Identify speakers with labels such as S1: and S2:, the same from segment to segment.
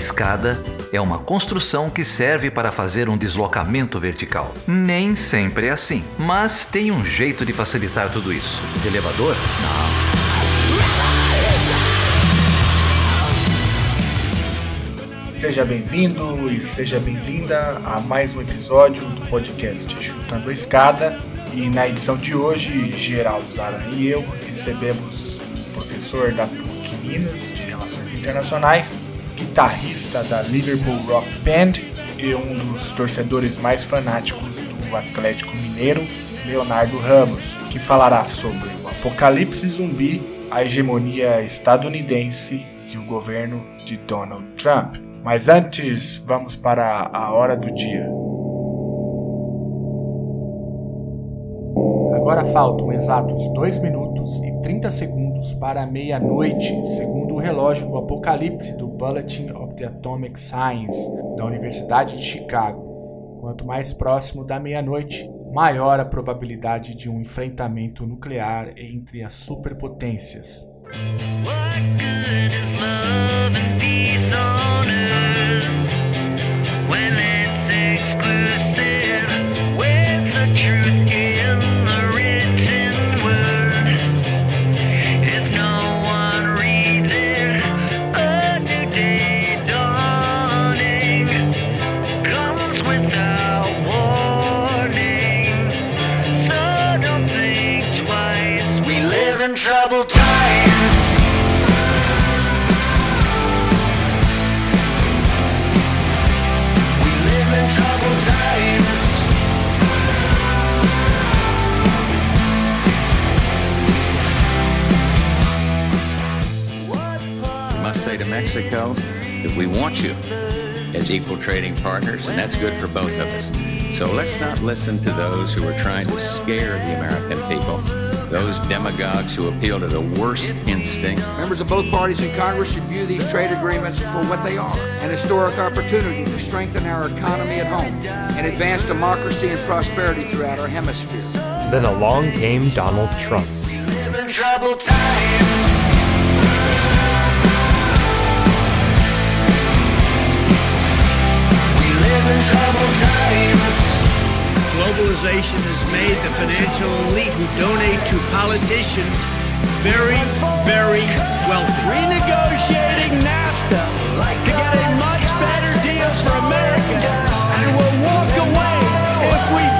S1: escada é uma construção que serve para fazer um deslocamento vertical. Nem sempre é assim, mas tem um jeito de facilitar tudo isso. De elevador? Não.
S2: Seja bem-vindo e seja bem-vinda a mais um episódio do podcast Chutando a Escada. E na edição de hoje, Geraldo Zara e eu recebemos o professor da PUC Minas de Relações Internacionais, guitarrista da Liverpool Rock Band e um dos torcedores mais fanáticos do Atlético Mineiro, Leonardo Ramos, que falará sobre o apocalipse zumbi, a hegemonia estadunidense e o governo de Donald Trump. Mas antes, vamos para a hora do dia. Agora faltam exatos 2 minutos e 30 segundos para meia-noite, segundo relógio do Apocalipse do Bulletin of the Atomic Science da Universidade de Chicago. Quanto mais próximo da meia-noite, maior a probabilidade de um enfrentamento nuclear entre as superpotências. When it's exclusive? The truth troubled times. We live in troubled times.
S3: We must say to Mexico that we want you as equal trading partners, and that's good for both of us. So let's not listen to those who are trying to scare the American people, those demagogues who appeal to the worst instincts.
S4: Members of both parties in Congress should view these trade agreements for what they are an historic opportunity to strengthen our economy at home and advance democracy and prosperity throughout our hemisphere.
S5: Then along came Donald Trump.
S3: in troubled times.
S6: Globalization has made the financial elite who donate to politicians very, very wealthy.
S7: renegotiating NAFTA to get a much better deal for America, and we'll walk away if we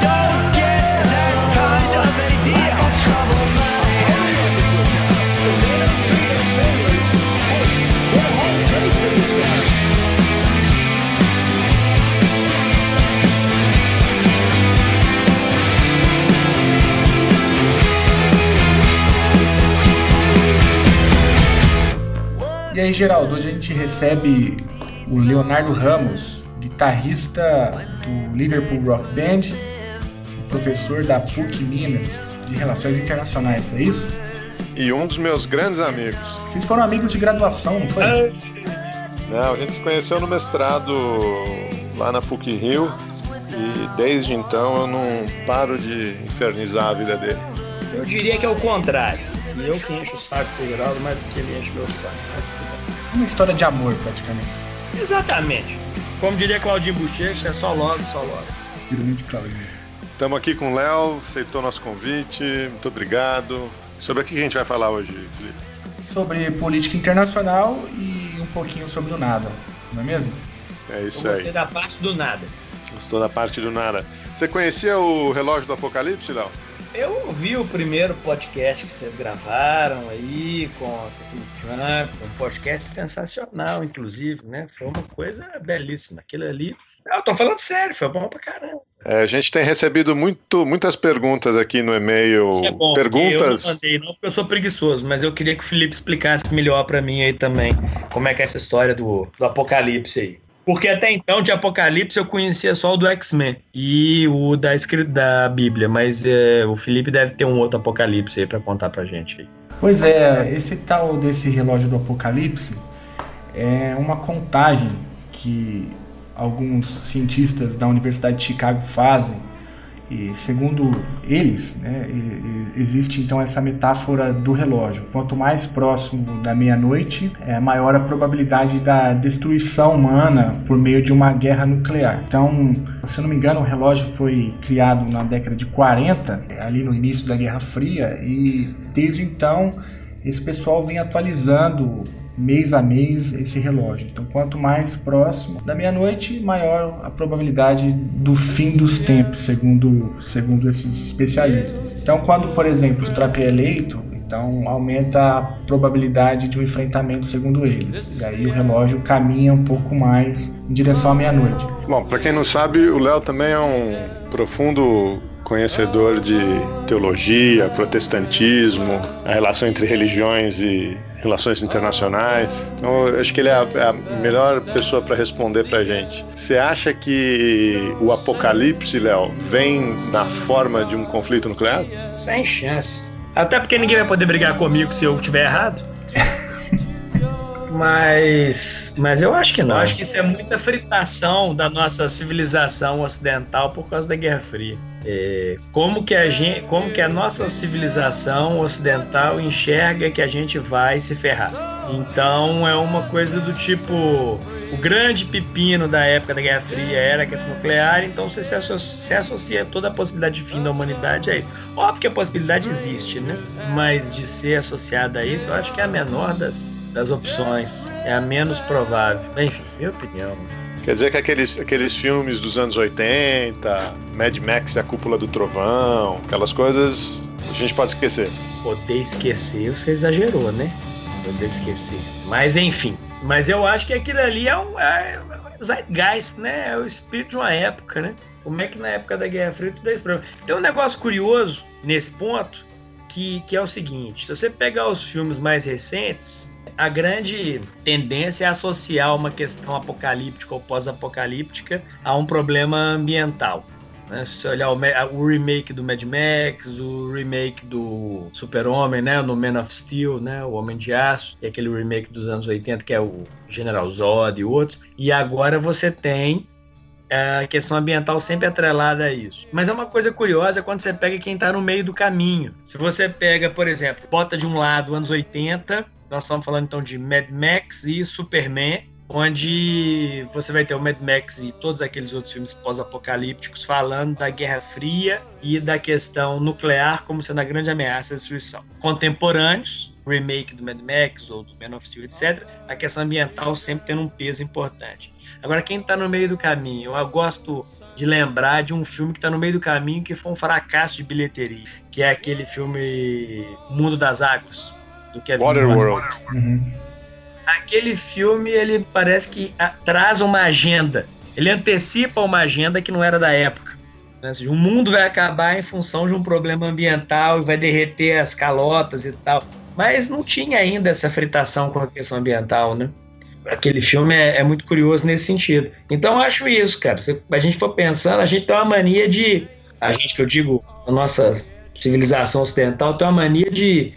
S2: E aí, Geraldo, hoje a gente recebe o Leonardo Ramos, guitarrista do Liverpool Rock Band e professor da PUC Minas de Relações Internacionais, é isso?
S8: E um dos meus grandes amigos.
S2: Vocês foram amigos de graduação, não foi?
S8: Não, a gente se conheceu no mestrado lá na PUC Rio e desde então eu não paro de infernizar a vida dele.
S9: Eu diria que é o contrário. E eu que encho o saco pro Geraldo mais do que ele enche meu saco.
S2: Uma história de amor, praticamente.
S9: Exatamente. Como diria Claudinho Bochecha, é só logo, só logo.
S2: Pirulito Claudio.
S8: Estamos aqui com o Léo, aceitou nosso convite, muito obrigado. Sobre o que a gente vai falar hoje, Felipe?
S2: Sobre política internacional e um pouquinho sobre o nada, não é mesmo?
S8: É
S9: Eu
S8: isso
S9: gostei
S8: aí.
S9: da parte do nada.
S8: Gostou da parte do nada. Você conhecia o relógio do Apocalipse, Léo?
S9: Eu ouvi o primeiro podcast que vocês gravaram aí com a questão do Trump, um podcast sensacional, inclusive, né? Foi uma coisa belíssima. Aquilo ali. Eu tô falando sério, foi bom pra caramba.
S8: É, a gente tem recebido muito, muitas perguntas aqui no e-mail.
S9: Isso é bom,
S8: perguntas.
S9: eu não mandei, não porque eu sou preguiçoso, mas eu queria que o Felipe explicasse melhor pra mim aí também como é que é essa história do, do apocalipse aí. Porque até então, de Apocalipse, eu conhecia só o do X-Men e o da, escri- da Bíblia, mas é, o Felipe deve ter um outro Apocalipse aí pra contar pra gente.
S2: Pois é, esse tal desse relógio do apocalipse é uma contagem que alguns cientistas da Universidade de Chicago fazem Segundo eles, né, existe então essa metáfora do relógio. Quanto mais próximo da meia-noite, é maior a probabilidade da destruição humana por meio de uma guerra nuclear. Então, se não me engano, o relógio foi criado na década de 40, ali no início da Guerra Fria, e desde então esse pessoal vem atualizando mês a mês esse relógio. Então, quanto mais próximo da meia-noite, maior a probabilidade do fim dos tempos, segundo, segundo esses especialistas. Então, quando, por exemplo, o Trump é eleito, então aumenta a probabilidade de um enfrentamento, segundo eles. E aí o relógio caminha um pouco mais em direção à meia-noite.
S8: Bom, para quem não sabe, o Léo também é um profundo conhecedor de teologia, protestantismo, a relação entre religiões e relações internacionais. Então, acho que ele é a, é a melhor pessoa para responder para a gente. Você acha que o apocalipse, Léo, vem na forma de um conflito nuclear?
S9: Sem chance. Até porque ninguém vai poder brigar comigo se eu estiver errado. Mas, mas eu acho que não. Eu acho que isso é muita fritação da nossa civilização ocidental por causa da Guerra Fria. É, como que a gente, como que a nossa civilização ocidental enxerga que a gente vai se ferrar? Então é uma coisa do tipo o grande pepino da época da Guerra Fria era a questão nuclear, então você se associa, se associa toda a possibilidade de fim da humanidade a isso. Óbvio que a possibilidade existe, né? Mas de ser associada a isso, eu acho que é a menor das, das opções, é a menos provável. Enfim, minha opinião.
S8: Quer dizer que aqueles, aqueles filmes dos anos 80, Mad Max e a Cúpula do Trovão, aquelas coisas, a gente pode esquecer.
S9: Poder esquecer, você exagerou, né? Poder esquecer. Mas enfim, mas eu acho que aquilo ali é um é, zeitgeist, né? É o espírito de uma época, né? Como é que na época da Guerra Fria tudo é esse problema. Tem um negócio curioso nesse ponto, que, que é o seguinte: se você pegar os filmes mais recentes, a grande tendência é associar uma questão apocalíptica ou pós-apocalíptica a um problema ambiental. Né? Se você olhar o, o, remake do Mad Max, o remake do Super-Homem, né? no Man of Steel, né? o Homem de Aço, e aquele remake dos anos 80 que é o General Zod e outros. E agora você tem a questão ambiental sempre atrelada a isso. Mas é uma coisa curiosa quando você pega quem está no meio do caminho. Se você pega, por exemplo, bota de um lado anos 80, nós estamos falando então de Mad Max e Superman, onde você vai ter o Mad Max e todos aqueles outros filmes pós-apocalípticos falando da Guerra Fria e da questão nuclear como sendo a grande ameaça à destruição. Contemporâneos, remake do Mad Max ou do Man of Steel, etc., a questão ambiental sempre tendo um peso importante. Agora, quem está no meio do caminho, eu gosto de lembrar de um filme que está no meio do caminho que foi um fracasso de bilheteria, que é aquele filme Mundo das Águas, do Kevin
S8: Waterworld.
S9: Uhum. Aquele filme, ele parece que traz uma agenda. Ele antecipa uma agenda que não era da época. Né? O mundo vai acabar em função de um problema ambiental e vai derreter as calotas e tal. Mas não tinha ainda essa fritação com a questão ambiental, né? aquele filme é, é, muito curioso nesse sentido. Então eu acho isso, cara. Se a gente for pensando, a gente tem uma mania de. A gente que eu digo, a nossa civilização ocidental tem uma mania de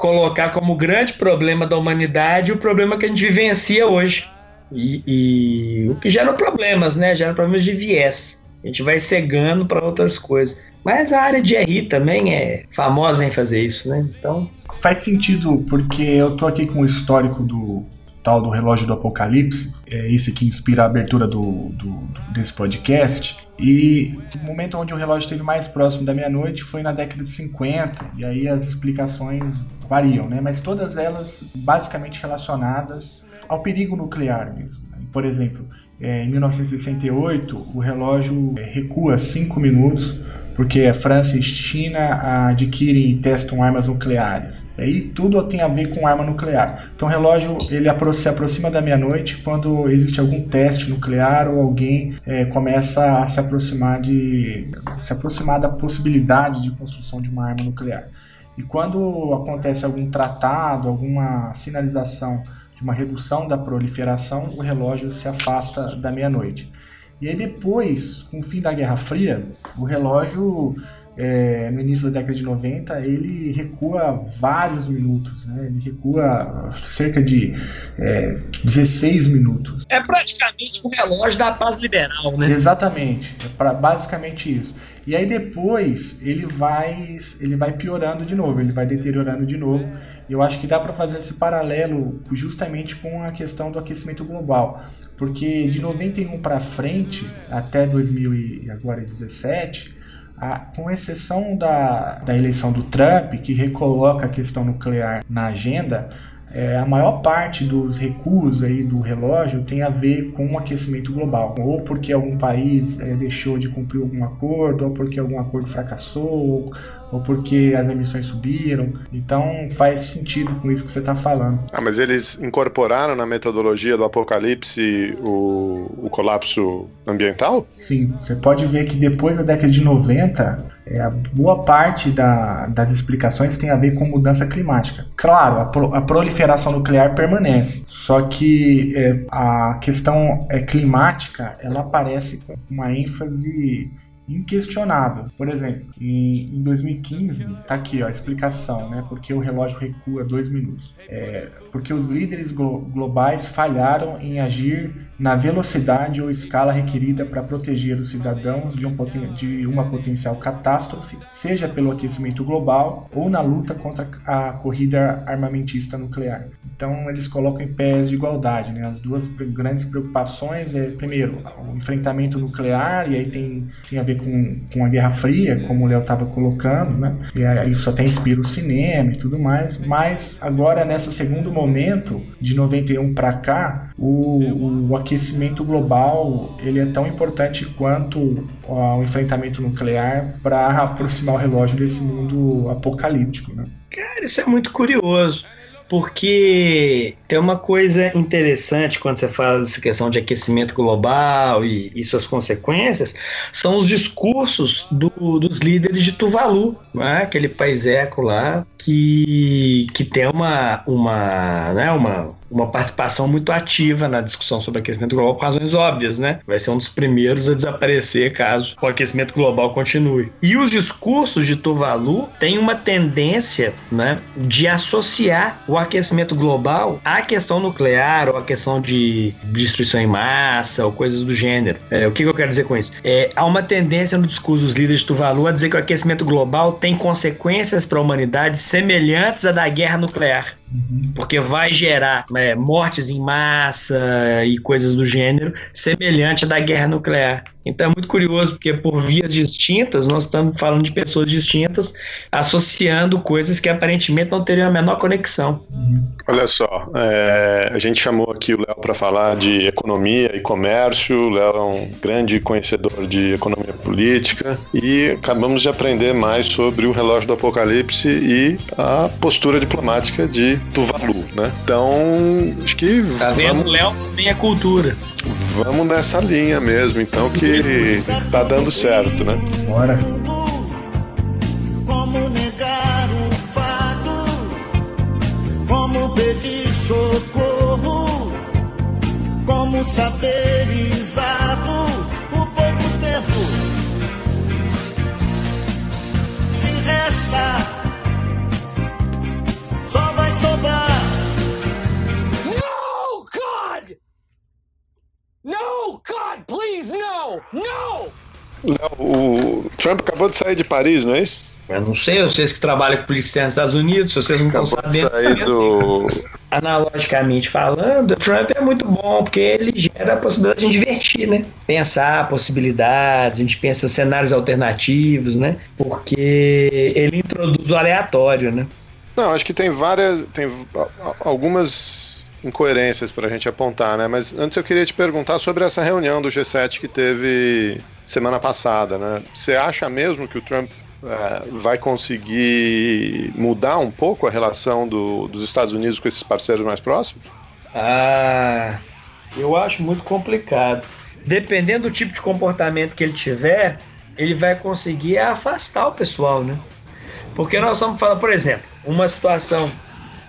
S9: colocar como grande problema da humanidade o problema que a gente vivencia hoje. E, e o que gera problemas, né? Gera problemas de viés. A gente vai cegando para outras coisas. Mas a área de RI também é famosa em fazer isso, né? Então.
S2: Faz sentido, porque eu tô aqui com o histórico do, tal do relógio do apocalipse, é esse que inspira a abertura do, do, desse podcast. E o momento onde o relógio esteve mais próximo da meia-noite foi na década de 50, e aí as explicações variam, né? mas todas elas basicamente relacionadas ao perigo nuclear mesmo. Né? Por exemplo, é, em 1968, o relógio é, recua 5 minutos porque a França e China adquirem e testam armas nucleares. E aí tudo tem a ver com arma nuclear. Então o relógio ele se aproxima da meia-noite quando existe algum teste nuclear ou alguém é, começa a se aproximar de se aproximar da possibilidade de construção de uma arma nuclear. E quando acontece algum tratado, alguma sinalização de uma redução da proliferação, o relógio se afasta da meia-noite. E aí depois, com o fim da Guerra Fria, o relógio é, no início da década de 90, ele recua vários minutos, né? Ele recua cerca de é, 16 minutos.
S9: É praticamente um relógio da paz liberal, né?
S2: Exatamente, é pra, basicamente isso. E aí depois ele vai, ele vai piorando de novo, ele vai deteriorando de novo. Eu acho que dá para fazer esse paralelo justamente com a questão do aquecimento global, porque de 91 para frente, até 2017, a, com exceção da, da eleição do Trump, que recoloca a questão nuclear na agenda, é, a maior parte dos recuos aí do relógio tem a ver com o aquecimento global, ou porque algum país é, deixou de cumprir algum acordo, ou porque algum acordo fracassou, ou porque as emissões subiram. Então faz sentido com isso que você está falando.
S8: Ah, mas eles incorporaram na metodologia do apocalipse o, o colapso ambiental?
S2: Sim, você pode ver que depois da década de 90, é, a boa parte da, das explicações tem a ver com mudança climática. Claro, a, pro, a proliferação nuclear permanece, só que é, a questão é, climática ela aparece com uma ênfase inquestionável. Por exemplo, em, em 2015, tá aqui ó, a explicação, né? Porque o relógio recua dois minutos. É, porque os líderes glo globais falharam em agir na velocidade ou escala requerida para proteger os cidadãos de, um de, uma potencial catástrofe, seja pelo aquecimento global ou na luta contra a corrida armamentista nuclear. Então eles colocam em pés de igualdade, né? As duas grandes preocupações é primeiro o enfrentamento nuclear e aí tem, tem a ver com, com a Guerra Fria, como o Léo estava colocando, né? E aí isso até inspira o cinema e tudo mais. Mas agora nesse segundo momento de 91 para cá, o, o aquecimento global ele é tão importante quanto o enfrentamento nuclear para aproximar o relógio desse mundo apocalíptico, né?
S9: Cara, isso é muito curioso porque tem uma coisa interessante quando você fala dessa questão de aquecimento global e, e suas consequências, são os discursos do, dos líderes de Tuvalu, né? aquele país eco lá, que, que tem uma, uma, né, uma, uma participação muito ativa na discussão sobre aquecimento global por razões óbvias, né? Vai ser um dos primeiros a desaparecer caso o aquecimento global continue. E os discursos de Tuvalu têm uma tendência, né, de associar o aquecimento global à questão nuclear ou à questão de destruição em massa ou coisas do gênero. É, o que, que eu quero dizer com isso? É, há uma tendência no discurso dos líderes de Tuvalu a dizer que o aquecimento global tem consequências para a humanidade semelhantes à da guerra nuclear. Porque vai gerar é, mortes em massa e coisas do gênero semelhante à da guerra nuclear. Então é muito curioso, porque por vias distintas, nós estamos falando de pessoas distintas, associando coisas que aparentemente não teriam a menor conexão.
S8: Olha só, é, a gente chamou aqui o Léo para falar de economia e comércio. O Léo é um grande conhecedor de economia política e acabamos de aprender mais sobre o relógio do apocalipse e a postura diplomática de Tuvalu, né? Então, acho que.
S9: Tá vendo? Vamos... Léo também é cultura.
S8: Vamos nessa linha mesmo, então, que tá dando certo, né?
S2: Bora.
S7: Como negar o fato? Como pedir socorro? Como saber exato No!
S8: Léo, o Trump acabou de sair de Paris, não é isso?
S9: Eu não sei, vocês que trabalham com política externa nos Estados Unidos, se vocês não estão sabendo.
S8: Sair do...
S9: Analogicamente falando, Trump é muito bom, porque ele gera a possibilidade de a gente divertir, né? Pensar possibilidades, a gente pensa cenários alternativos, né? Porque ele introduz o aleatório, né?
S8: Não, acho que tem várias. tem algumas incoerências para a gente apontar, né? Mas antes eu queria te perguntar sobre essa reunião do G7 que teve semana passada, né? Você acha mesmo que o Trump é, vai conseguir mudar um pouco a relação do, dos Estados Unidos com esses parceiros mais próximos?
S9: Ah, eu acho muito complicado. Dependendo do tipo de comportamento que ele tiver, ele vai conseguir afastar o pessoal, né? Porque nós estamos falando, por exemplo, uma situação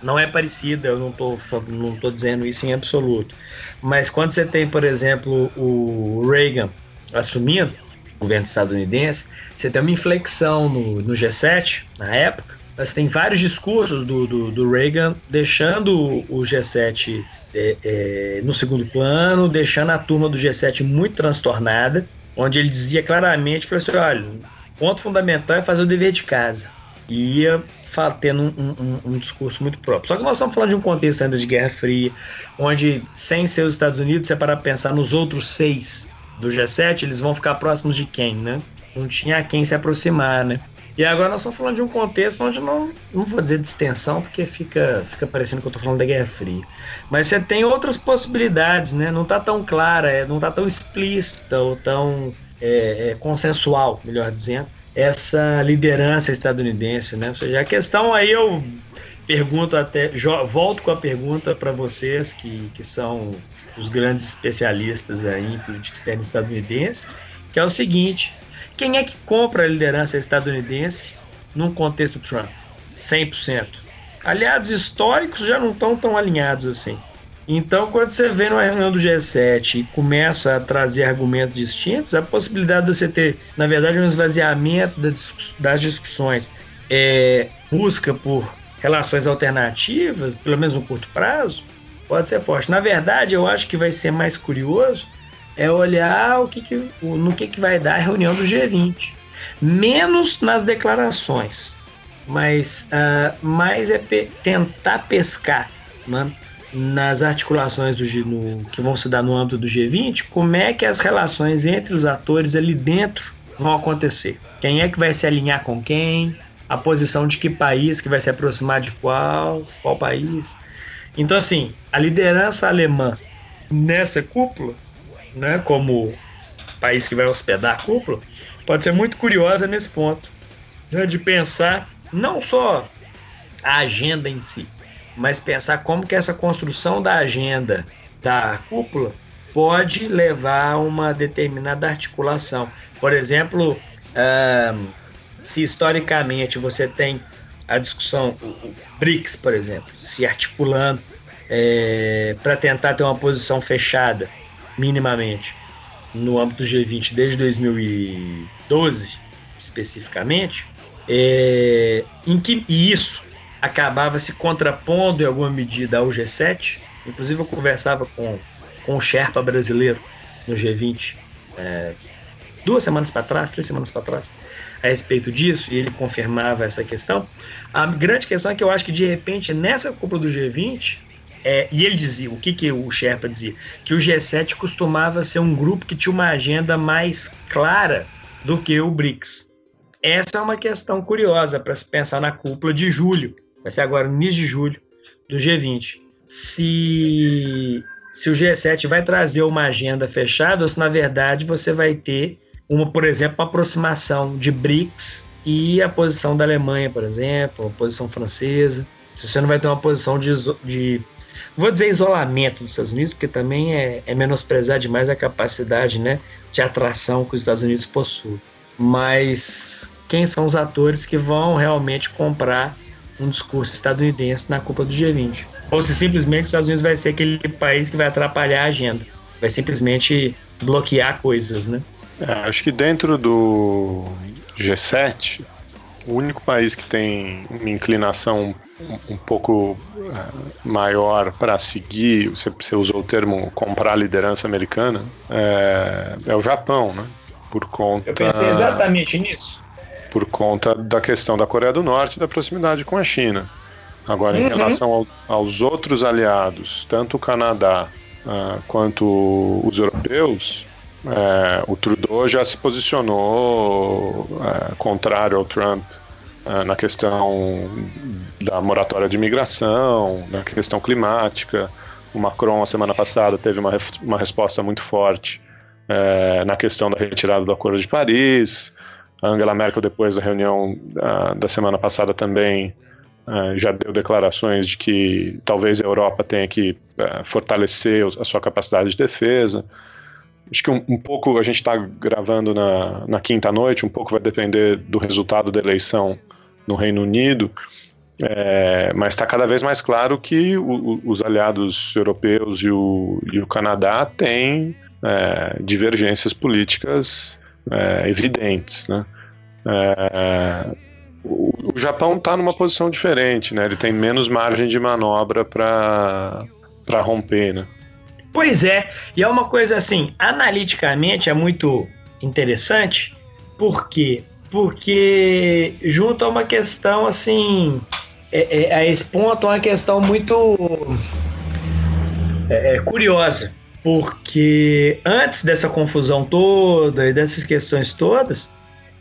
S9: não é parecida, eu não estou não tô dizendo isso em absoluto. Mas quando você tem, por exemplo, o Reagan assumindo, governo estadunidense, você tem uma inflexão no, no G7, na época, mas tem vários discursos do, do, do Reagan deixando o G7 é, é, no segundo plano, deixando a turma do G7 muito transtornada, onde ele dizia claramente, falou assim, olha, o ponto fundamental é fazer o dever de casa. E ia tendo um, um, um, discurso muito próprio. Só que nós estamos falando de um contexto ainda de Guerra Fria, onde, sem ser os Estados Unidos, se é para pensar nos outros seis do G7, eles vão ficar próximos de quem, né? Não tinha quem se aproximar, né? E agora nós estamos falando de um contexto onde não, não vou dizer de extensão, porque fica, fica parecendo que eu estou falando da Guerra Fria. Mas você tem outras possibilidades, né? Não está tão clara, é, não está tão explícita ou tão é, é, consensual, melhor dizendo, essa liderança estadunidense, né? Ou seja, a questão aí eu pergunto até, volto com a pergunta para vocês que, que são os grandes especialistas aí em política externa estadunidense, que é o seguinte: quem é que compra a liderança estadunidense num contexto Trump? 100%. Aliados históricos já não estão tão alinhados assim. Então, quando você vê numa reunião do G7 e começa a trazer argumentos distintos, a possibilidade de você ter, na verdade, um esvaziamento das discussões, é, busca por relações alternativas, pelo menos no curto prazo, pode ser forte. Na verdade, eu acho que vai ser mais curioso é olhar o que, que no que, que vai dar a reunião do G20. Menos nas declarações, mas uh, mais é pe tentar pescar né, nas articulações do, no, que vão se dar no âmbito do G20, como é que as relações entre os atores ali dentro vão acontecer. Quem é que vai se alinhar com quem, a posição de que país que vai se aproximar de qual, qual país. Então, assim, a liderança alemã nessa cúpula né, como país que vai hospedar a cúpula, pode ser muito curiosa nesse ponto, né, de pensar não só a agenda em si, mas pensar como que essa construção da agenda da cúpula pode levar a uma determinada articulação. Por exemplo, se historicamente você tem a discussão, o BRICS, por exemplo, se articulando é, para tentar ter uma posição fechada minimamente no âmbito do G20 desde 2012, especificamente, é, em que e isso acabava se contrapondo em alguma medida ao G7. Inclusive, eu conversava com, com o Sherpa brasileiro no G20 é, duas semanas para trás, três semanas para trás, a respeito disso, e ele confirmava essa questão. A grande questão é que eu acho que, de repente, nessa cúpula do G20, é, e ele dizia, o que, que o Sherpa dizia? Que o G7 costumava ser um grupo que tinha uma agenda mais clara do que o BRICS. Essa é uma questão curiosa para se pensar na cúpula de julho, vai ser agora no mês de julho do G20. Se, se o G7 vai trazer uma agenda fechada ou se, na verdade, você vai ter, uma, por exemplo, uma aproximação de BRICS e a posição da Alemanha, por exemplo, a posição francesa. Se você não vai ter uma posição de, de vou dizer isolamento dos Estados Unidos, porque também é, é menosprezar demais a capacidade né, de atração que os Estados Unidos possuem. Mas quem são os atores que vão realmente comprar um discurso estadunidense na culpa do G20? Ou se simplesmente os Estados Unidos vai ser aquele país que vai atrapalhar a agenda, vai simplesmente bloquear coisas, né?
S8: É, acho que dentro do G7, o único país que tem uma inclinação um, um pouco uh, maior para seguir, você, você, usou o termo comprar a liderança americana, é, é, o Japão, né? Por conta.
S9: Eu pensei exatamente nisso.
S8: Por conta da questão da Coreia do Norte e da proximidade com a China. Agora, uhum. em relação ao, aos outros aliados, tanto o Canadá uh, quanto os europeus, é, o Trudeau já se posicionou é, contrário ao Trump é, na questão da moratória de imigração, na questão climática. O Macron, a semana passada, teve uma, uma resposta muito forte na questão da retirada do Acordo de Paris. A Angela Merkel, depois da reunião uh, da semana passada, também uh, já deu declarações de que talvez a Europa tenha que uh, fortalecer a sua capacidade de defesa. Acho que um, um pouco a gente está gravando na, na quinta noite, um pouco vai depender do resultado da eleição no Reino Unido, é, mas está cada vez mais claro que o, os aliados europeus e o, e o Canadá têm é, divergências políticas é, evidentes, né? É, o, Japão está numa posição diferente, né? Ele tem menos margem de manobra para romper, né?
S9: Pois é, e é uma coisa assim, analiticamente é muito interessante, por quê? Porque junto a uma questão assim, é, é, a esse ponto, uma questão muito é, é, curiosa, porque antes dessa confusão toda e dessas questões todas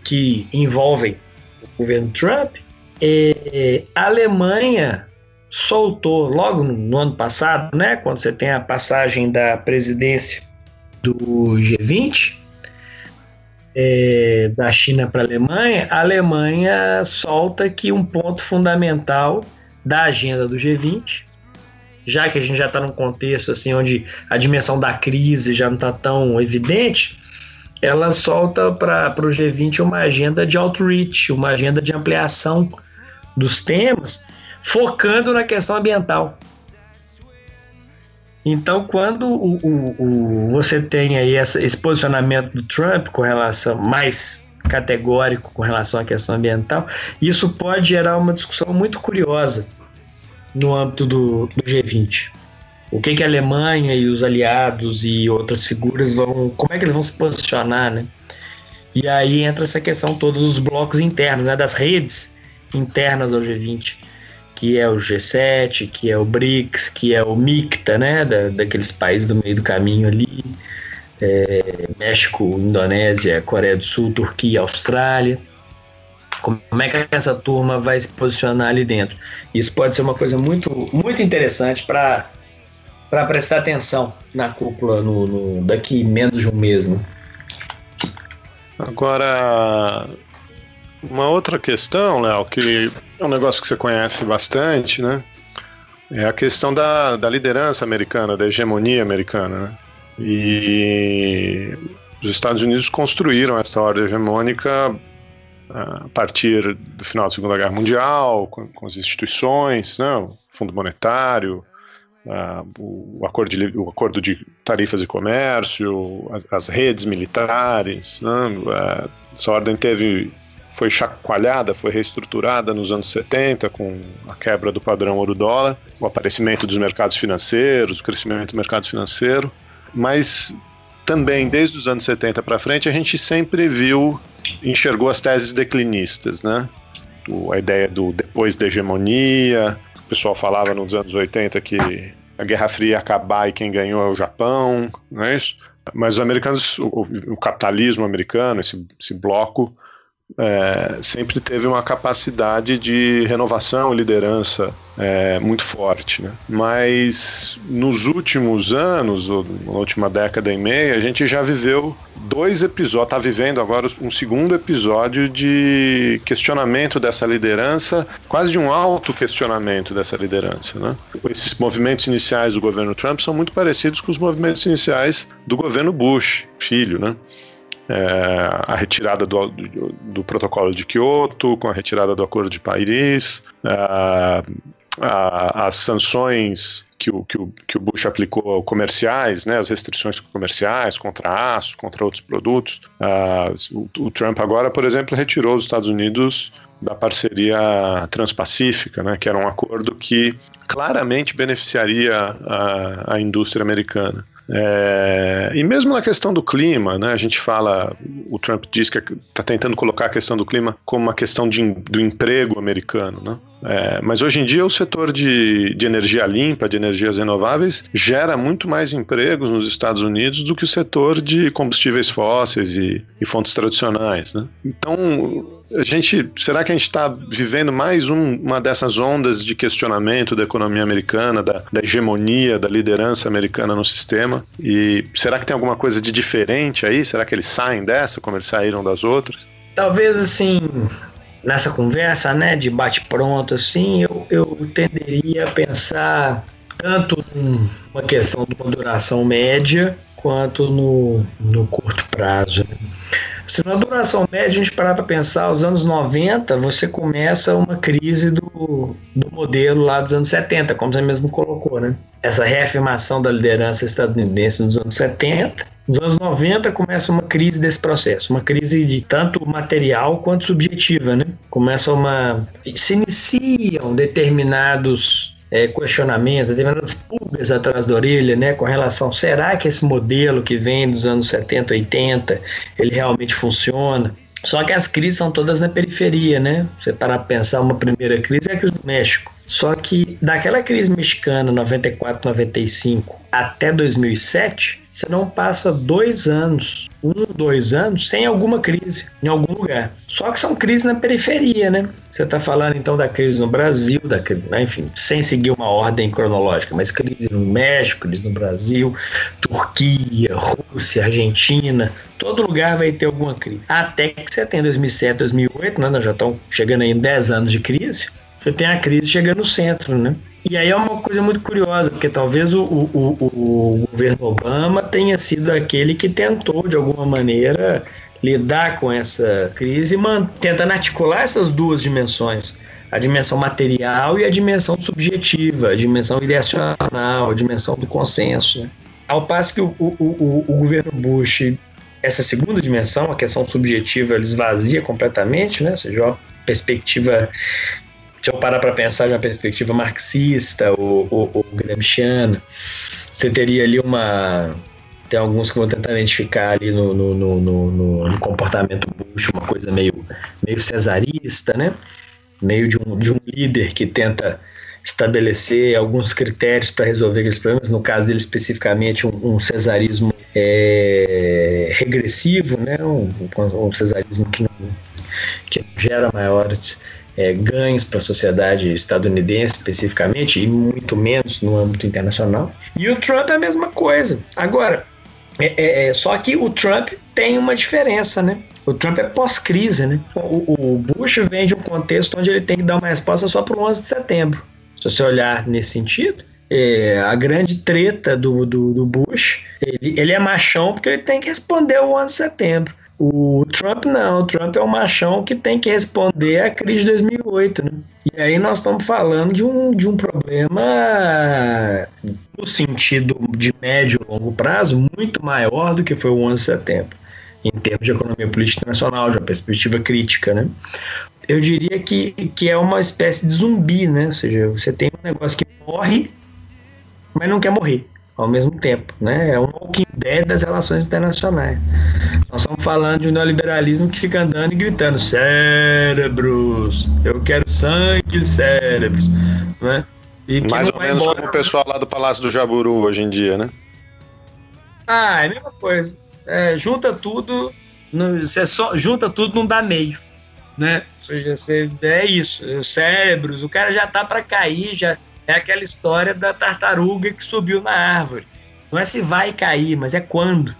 S9: que envolvem o governo Trump, é, a Alemanha soltou logo no, no, ano passado, né, quando você tem a passagem da presidência do G20 é, da China para a Alemanha, a Alemanha solta que um ponto fundamental da agenda do G20, já que a gente já está num contexto assim onde a dimensão da crise já não está tão evidente, ela solta para o G20 uma agenda de outreach, uma agenda de ampliação dos temas focando na questão ambiental. Então, quando o, o, o, você tem aí essa, esse posicionamento do Trump com relação mais categórico com relação à questão ambiental, isso pode gerar uma discussão muito curiosa no âmbito do, do G20. O que, que a Alemanha e os aliados e outras figuras vão. Como é que eles vão se posicionar, né? E aí entra essa questão todos os blocos internos, né, das redes internas ao G20 que é o G7, que é o BRICS, que é o MICTA, né, da, daqueles países do meio do caminho ali, é, México, Indonésia, Coreia do Sul, Turquia, Austrália. Como é que essa turma vai se posicionar ali dentro? Isso pode ser uma coisa muito, muito interessante para para prestar atenção na cúpula no, no, daqui menos de um mês, né?
S8: Agora, uma outra questão, Léo, que é um negócio que você conhece bastante, né? É a questão da, da liderança americana, da hegemonia americana, né? E os Estados Unidos construíram essa ordem hegemônica a partir do final da Segunda Guerra Mundial, com, com as instituições, né? o Fundo Monetário, uh, o, acordo de, o acordo de tarifas de comércio, as, as redes militares. Né? Uh, essa ordem teve foi chacoalhada, foi reestruturada nos anos 70 com a quebra do padrão ouro-dólar, o aparecimento dos mercados financeiros, o crescimento do mercado financeiro, mas também desde os anos 70 para frente a gente sempre viu, enxergou as teses declinistas, né? a ideia do depois da hegemonia, o pessoal falava nos anos 80 que a Guerra Fria ia acabar e quem ganhou é o Japão, não é isso? Mas os americanos, o, o capitalismo americano, esse, esse bloco, é, sempre teve uma capacidade de renovação e liderança é, muito forte. Né? Mas nos últimos anos, na última década e meia, a gente já viveu dois episódios, está vivendo agora um segundo episódio de questionamento dessa liderança, quase de um auto-questionamento dessa liderança. Né? Esses movimentos iniciais do governo Trump são muito parecidos com os movimentos iniciais do governo Bush, filho. Né? É, a retirada do, do, do, protocolo de Kyoto, com a retirada do Acordo de Paris, é, a, as sanções que o, que, o, que o Bush aplicou comerciais, né, as restrições comerciais contra aço, contra outros produtos. Uh, o, o, Trump agora, por exemplo, retirou os Estados Unidos da parceria transpacífica, né, que era um acordo que claramente beneficiaria a, a indústria americana. É, e mesmo na questão do clima, né, a gente fala, o Trump diz que está tentando colocar a questão do clima como uma questão de, do emprego americano, né? É, mas hoje em dia o setor de, de energia limpa, de energias renováveis, gera muito mais empregos nos Estados Unidos do que o setor de combustíveis fósseis e, e fontes tradicionais. Né? Então, a gente, será que a gente está vivendo mais um, uma dessas ondas de questionamento da economia americana, da, da, hegemonia, da liderança americana no sistema? E será que tem alguma coisa de diferente aí? Será que eles saem dessa como eles saíram das outras?
S9: Talvez assim, nessa conversa, né, de bate-pronto, assim, eu, eu tenderia a pensar tanto numa questão de uma duração média quanto no, no curto prazo. Né? Se na duração média a gente parar para pensar, os anos 90, você começa uma crise do, do modelo lá dos anos 70, como você mesmo colocou, né? Essa reafirmação da liderança estadunidense nos anos 70. Nos anos 90 começa uma crise desse processo, uma crise de tanto material quanto subjetiva, né? Começa uma. Se iniciam determinados é, questionamentos, determinadas pulgas atrás da orelha, né, com relação, será que esse modelo que vem dos anos 70, 80, ele realmente funciona? Só que as crises são todas na periferia, né? Você para pensar, uma primeira crise é a crise do México. Só que daquela crise mexicana, 94, 95, até 2007, você não passa dois anos, um, dois anos, sem alguma crise em algum lugar. Só que são crises na periferia, né? Você está falando então da crise no Brasil, da, né, enfim, sem seguir uma ordem cronológica, mas crise no México, crise no Brasil, Turquia, Rússia, Argentina, todo lugar vai ter alguma crise. Até que você tem 2007, 2008, né? Nós já estamos chegando aí em 10 anos de crise. Você tem a crise chegando no centro, né? E aí é uma coisa muito curiosa, porque talvez o, o, o, o governo Obama tenha sido aquele que tentou, de alguma maneira, lidar com essa crise, tentando articular essas duas dimensões, a dimensão material e a dimensão subjetiva, a dimensão ideacional, a dimensão do consenso. Né? Ao passo que o, o, o, o, governo Bush, essa segunda dimensão, a questão subjetiva, ele esvazia completamente, né? ou seja, uma perspectiva se eu parar para pensar de uma perspectiva marxista ou, ou, ou gramsciana, você teria ali uma. Tem alguns que vão tentar identificar ali no, no, no, no, comportamento Bush uma coisa meio, meio cesarista, né? Meio de um, de um líder que tenta estabelecer alguns critérios para resolver aqueles problemas, no caso dele especificamente um, um cesarismo é, regressivo, né? um, um cesarismo que não, que gera maiores é, ganhos para a sociedade estadunidense especificamente, e muito menos no âmbito internacional. E o Trump é a mesma coisa. Agora, é, é, é só que o Trump tem uma diferença, né? O Trump é pós-crise, né? O, o, Bush vem de um contexto onde ele tem que dar uma resposta só para o 11 de setembro. Se você olhar nesse sentido, é, a grande treta do, do, do Bush, ele, ele, é machão porque ele tem que responder o 11 de setembro. O Trump não, o Trump é o machão que tem que responder à crise de 2008, né? E aí nós estamos falando de um, de um problema no sentido de médio e longo prazo muito maior do que foi o 11 de setembro, em termos de economia política internacional, de uma perspectiva crítica, né? Eu diria que, que é uma espécie de zumbi, né? Ou seja, você tem um negócio que morre, mas não quer morrer ao mesmo tempo, né? É um Walking Dead das relações internacionais. Nós estamos falando de um neoliberalismo que fica andando e gritando cérebros, eu quero sangue cérebros, né?
S8: E Mais ou menos embora. como o pessoal lá do Palácio do Jaburu hoje em dia, né?
S9: Ah, é a mesma coisa. É, junta tudo, não, você só junta tudo não dá meio, né? Ou seja, você, é isso, cérebros, o cara já tá para cair, já é aquela história da tartaruga que subiu na árvore. Não é se vai cair, mas é quando.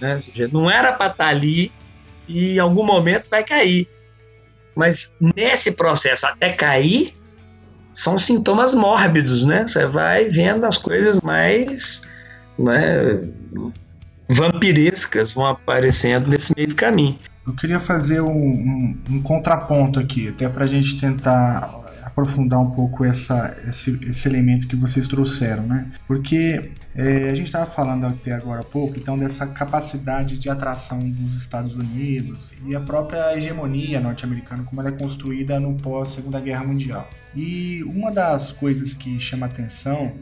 S9: Né? Seja, não era para estar tá ali e em algum momento vai cair. Mas nesse processo até cair, são sintomas mórbidos, né? Você vai vendo as coisas mais né, vampirescas vão aparecendo nesse meio do caminho.
S2: Eu queria fazer um, um, um contraponto aqui, até para a gente tentar aprofundar um pouco essa, esse, esse elemento que vocês trouxeram, né? Porque é, a gente estava falando até agora há pouco, então, dessa capacidade de atração dos Estados Unidos e a própria hegemonia norte-americana, como ela é construída no pós-Segunda Guerra Mundial. E uma das coisas que chama atenção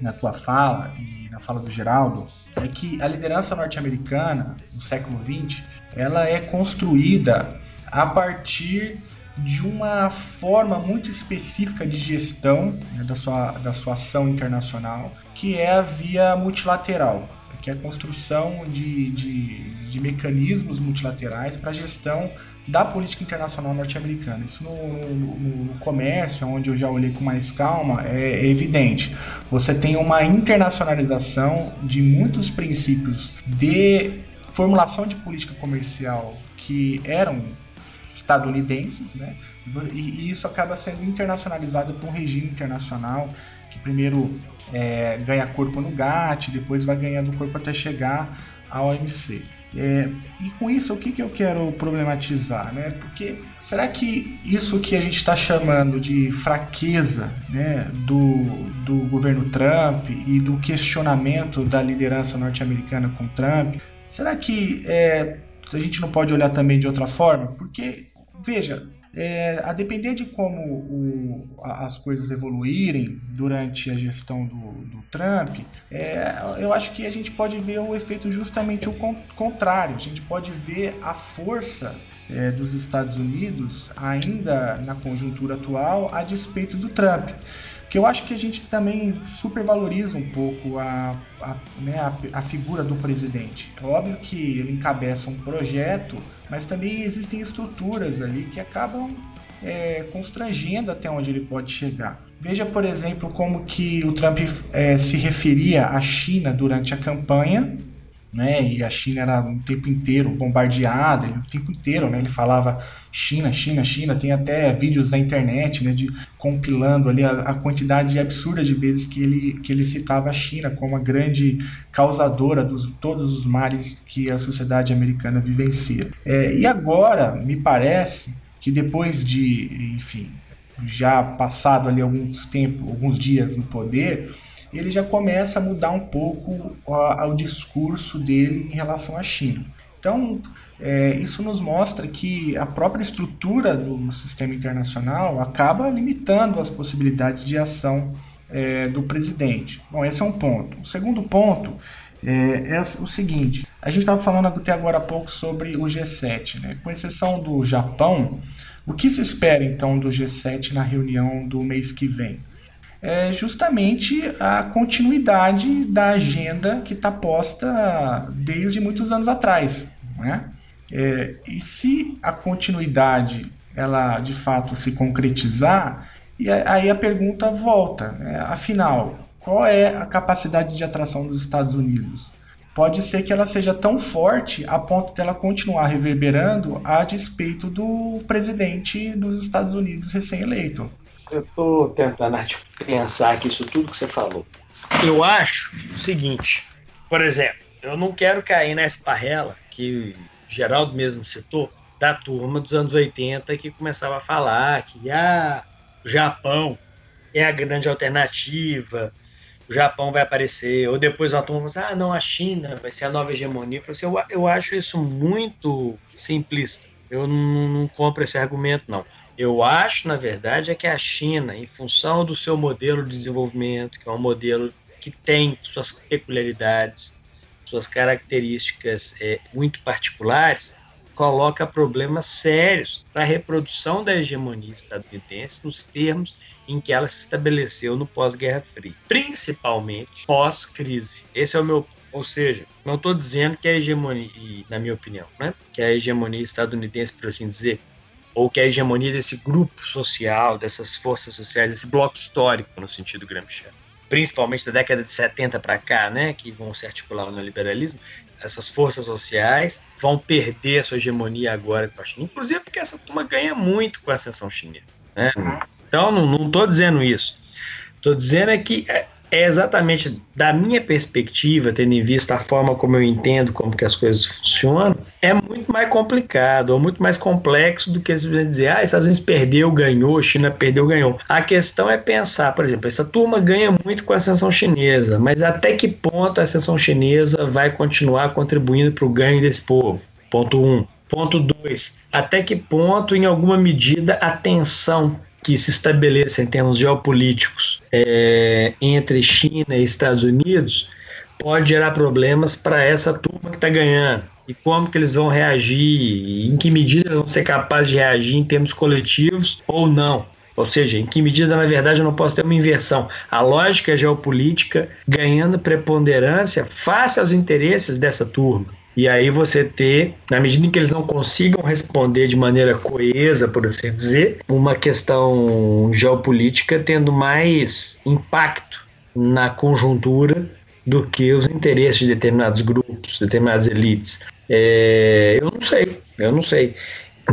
S2: na tua fala e na fala do Geraldo é que a liderança norte-americana no século XX ela é construída a partir de uma forma muito específica de gestão né, da, sua, da sua ação internacional, que é a via multilateral, que é a construção de, de, de mecanismos multilaterais para a gestão da política internacional norte-americana. Isso no, no, no, comércio, onde eu já olhei com mais calma, é, é evidente. Você tem uma internacionalização de muitos princípios de formulação de política comercial que eram estadunidenses, né? E, isso acaba sendo internacionalizado por um regime internacional que primeiro é, ganha corpo no GATT, depois vai ganhando corpo até chegar à OMC. É, e com isso, o que, que eu quero problematizar? Né? Porque será que isso que a gente está chamando de fraqueza né, do, do governo Trump e do questionamento da liderança norte-americana com Trump, será que é, a gente não pode olhar também de outra forma? Porque, veja, é, a depender de como o, as coisas evoluírem durante a gestão do, do Trump, é, eu acho que a gente pode ver o efeito justamente o contrário. A gente pode ver a força é, dos Estados Unidos ainda na conjuntura atual a despeito do Trump. Porque eu acho que a gente também supervaloriza um pouco a, a, né, a, a, figura do presidente. É óbvio que ele encabeça um projeto, mas também existem estruturas ali que acabam é, constrangendo até onde ele pode chegar. Veja, por exemplo, como que o Trump é, se referia à China durante a campanha né? E a China era o tempo inteiro bombardeada, o tempo inteiro, né? Ele falava China, China, China. Tem até vídeos na internet, né? De compilando ali a, a quantidade absurda de vezes que ele que ele citava a China como a grande causadora dos todos os males que a sociedade americana vivencia. É, e agora me parece que depois de, enfim, já passado ali alguns tempos, alguns dias no poder ele já começa a mudar um pouco o discurso dele em relação à China. Então, é, isso nos mostra que a própria estrutura do sistema internacional acaba limitando as possibilidades de ação é, do presidente. Bom, esse é um ponto. O segundo ponto é, é o seguinte: a gente estava falando até agora há pouco sobre o G7, né? com exceção do Japão. O que se espera então do G7 na reunião do mês que vem? É justamente a continuidade da agenda que está posta desde muitos anos atrás. Né? É, e se a continuidade ela de fato se concretizar, e aí a pergunta volta, né? afinal, qual é a capacidade de atração dos Estados Unidos? Pode ser que ela seja tão forte a ponto dela continuar reverberando a despeito do presidente dos Estados Unidos recém-eleito
S9: eu estou tentando pensar aqui isso tudo que você falou. Eu acho o seguinte, por exemplo, eu não quero cair nessa esparrela que Geraldo mesmo citou, da turma dos anos 80 que começava a falar que ah, o Japão é a grande alternativa, o Japão vai aparecer, ou depois a turma fala assim, ah, não, a China vai ser a nova hegemonia. Eu, assim, eu, eu acho isso muito simplista. Eu não, não compro esse argumento, não. Eu acho, na verdade, é que a China, em função do seu modelo de desenvolvimento, que é um modelo que tem suas peculiaridades, suas características é, muito particulares, coloca problemas sérios para a reprodução da hegemonia estadunidense nos termos em que ela se estabeleceu no pós-Guerra Fria, principalmente pós-crise. Esse é o meu ou seja, não estou dizendo que a hegemonia, na minha opinião, né, que a hegemonia estadunidense, por assim dizer, ou que a hegemonia desse grupo social, dessas forças sociais, desse bloco histórico, no sentido Gramsci, principalmente da década de 70 para cá, né, que vão se articular no liberalismo, essas forças sociais vão perder a sua hegemonia agora com a China, inclusive porque essa turma ganha muito com a ascensão chinesa. Né? Uhum. Então, não estou dizendo isso. Estou dizendo é que é, exatamente da minha perspectiva, tendo em vista a forma como eu entendo como que as coisas funcionam, é muito mais complicado ou muito mais complexo do que simplesmente dizer, ah, Estados Unidos perdeu, ganhou, China perdeu, ganhou. A questão é pensar, por exemplo, essa turma ganha muito com a ascensão chinesa, mas até que ponto a ascensão chinesa vai continuar contribuindo para o ganho desse povo? Ponto 1. Um. Ponto 2. Até que ponto, em alguma medida, a tensão que se estabeleça em termos geopolíticos é, entre China e Estados Unidos pode gerar problemas para essa turma que está ganhando. E como que eles vão reagir, em que medida eles vão ser capazes de reagir em termos coletivos ou não. Ou seja, em que medida, na verdade, eu não posso ter uma inversão. A lógica geopolítica ganhando preponderância face aos interesses dessa turma. E aí você ter, na medida em que eles não consigam responder de maneira coesa, por assim dizer, uma questão geopolítica tendo mais impacto na conjuntura do que os interesses de determinados grupos, determinadas elites. É, eu não sei, eu não sei.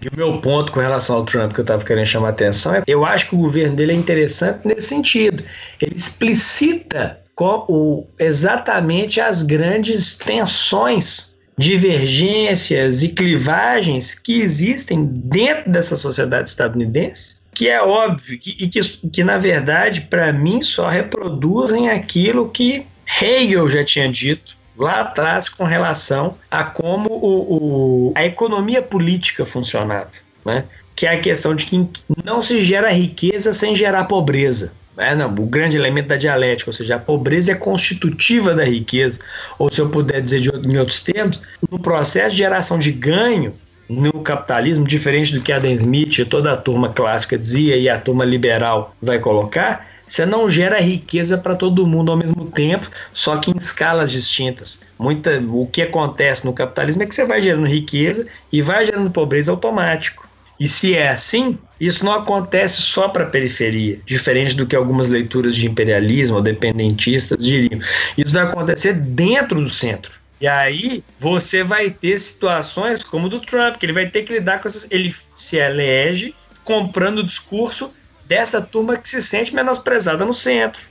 S9: E o meu ponto com relação ao Trump que eu estava querendo chamar a atenção é eu acho que o governo dele é interessante nesse sentido. Ele explicita o, exatamente as grandes tensões divergências e clivagens que existem dentro dessa sociedade estadunidense, que é óbvio e que, que na verdade, para mim, só reproduzem aquilo que Hegel já tinha dito lá atrás com relação a como o, o, a economia política funcionava. Né? Que é a questão de que não se gera riqueza sem gerar pobreza. É, não, o grande elemento da dialética, ou seja, a pobreza é constitutiva da riqueza, ou se eu puder dizer de, em outros termos, no processo de geração de ganho no capitalismo, diferente do que Adam Smith e toda a turma clássica dizia e a turma liberal vai colocar, você não gera riqueza para todo mundo ao mesmo tempo, só que em escalas distintas. Muita, o que acontece no capitalismo é que você vai gerando riqueza e vai gerando pobreza automático. E se é assim, isso não acontece só para a periferia, diferente do que algumas leituras de imperialismo ou dependentistas diriam. Isso vai acontecer dentro do centro. E aí você vai ter situações como do Trump, que ele vai ter que lidar com essas. Ele se elege comprando o discurso dessa turma que se sente menosprezada no centro.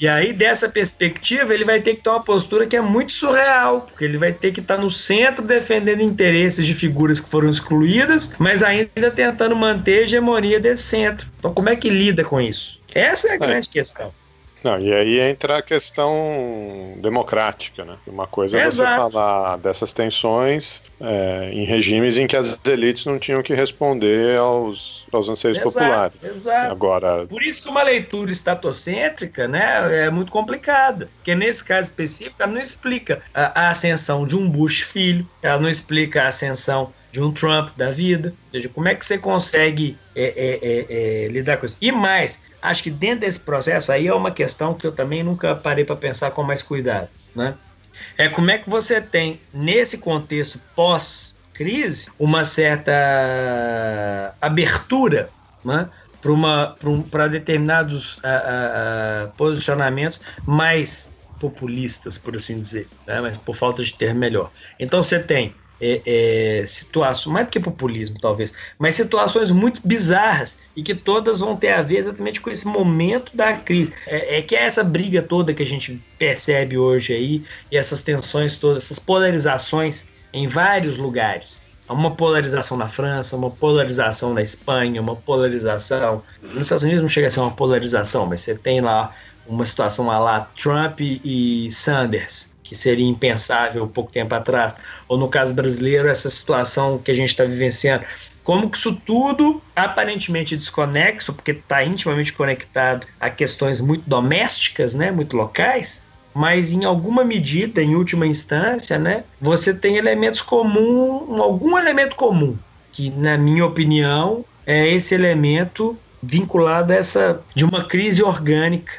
S9: E aí, dessa perspectiva, ele vai ter que ter uma postura que é muito surreal, porque ele vai ter que estar no centro defendendo interesses de figuras que foram excluídas, mas ainda tentando manter a hegemonia desse centro. Então, como é que lida com isso? Essa é a é. grande questão.
S8: Não, e aí entra a questão democrática, né? Uma coisa é você falar dessas tensões é, em regimes em que as elites não tinham que responder aos, aos anseios exato, populares.
S9: Exato.
S8: Agora...
S9: Por isso que uma leitura estatocêntrica né, é muito complicada, porque nesse caso específico ela não explica a, a ascensão de um Bush filho, ela não explica a ascensão de um Trump da vida. Ou seja, como é que você consegue é, é, é, é, lidar com isso? E mais, acho que dentro desse processo aí é uma questão que eu também nunca parei para pensar com mais cuidado, né? É como é que você tem, nesse contexto pós-crise, uma certa abertura né, para um, determinados uh, uh, posicionamentos mais populistas, por assim dizer, né, mas por falta de termo melhor. Então você tem é, é, situações, mais do que populismo, talvez, mas situações muito bizarras e que todas vão ter a ver exatamente com esse momento da crise. É, é que é essa briga toda que a gente percebe hoje aí, e essas tensões todas, essas polarizações em vários lugares. Uma polarização na França, uma polarização na Espanha, uma polarização. Nos Estados Unidos não chega a ser uma polarização, mas você tem lá uma situação lá Trump e Sanders que seria impensável pouco tempo atrás, ou no caso brasileiro, essa situação que a gente está vivenciando. Como que isso tudo, aparentemente desconexo, porque está intimamente conectado a questões muito domésticas, né, muito locais, mas em alguma medida, em última instância, né, você tem elementos comuns, algum elemento comum, que na minha opinião é esse elemento vinculado a essa de uma crise orgânica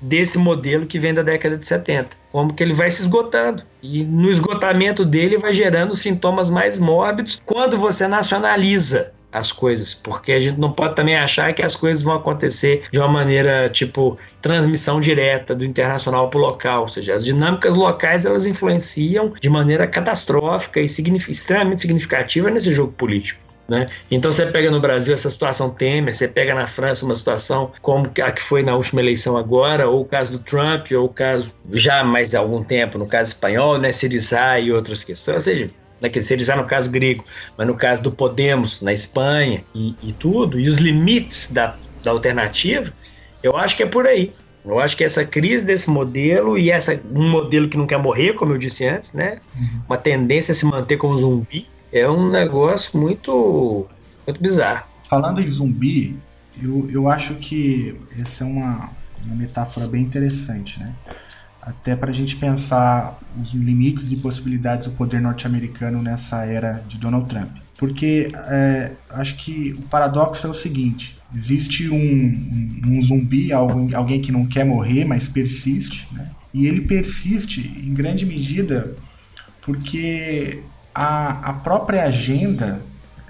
S9: desse modelo que vem da década de 70. Como que ele vai se esgotando. E no esgotamento dele vai gerando sintomas mais mórbidos quando você nacionaliza as coisas, porque a gente não pode também achar que as coisas vão acontecer de uma maneira tipo transmissão direta do internacional para o local, ou seja, as dinâmicas locais elas influenciam de maneira catastrófica e extremamente significativa nesse jogo político. Né? Então você pega no Brasil essa situação Temer, você pega na França uma situação como a que foi na última eleição agora, ou o caso do Trump, ou o caso já mais há algum tempo, no caso espanhol, né, Syriza e outras questões. Ou seja, naquele né, Syriza no caso grego, mas no caso do Podemos na Espanha e, e tudo, e os limites da, da alternativa, eu acho que é por aí. Eu acho que essa crise desse modelo e essa um modelo que não quer morrer, como eu disse antes, né? Uhum. Uma tendência a se manter como zumbi, é um negócio muito, muito bizarro.
S2: Falando em zumbi, eu, eu acho que essa é uma, uma metáfora bem interessante, né? Até para a gente pensar os limites e possibilidades do poder norte-americano nessa era de Donald Trump. Porque é, acho que o paradoxo é o seguinte: existe um, um, um zumbi, alguém, alguém que não quer morrer, mas persiste, né? E ele persiste em grande medida porque a, a própria agenda,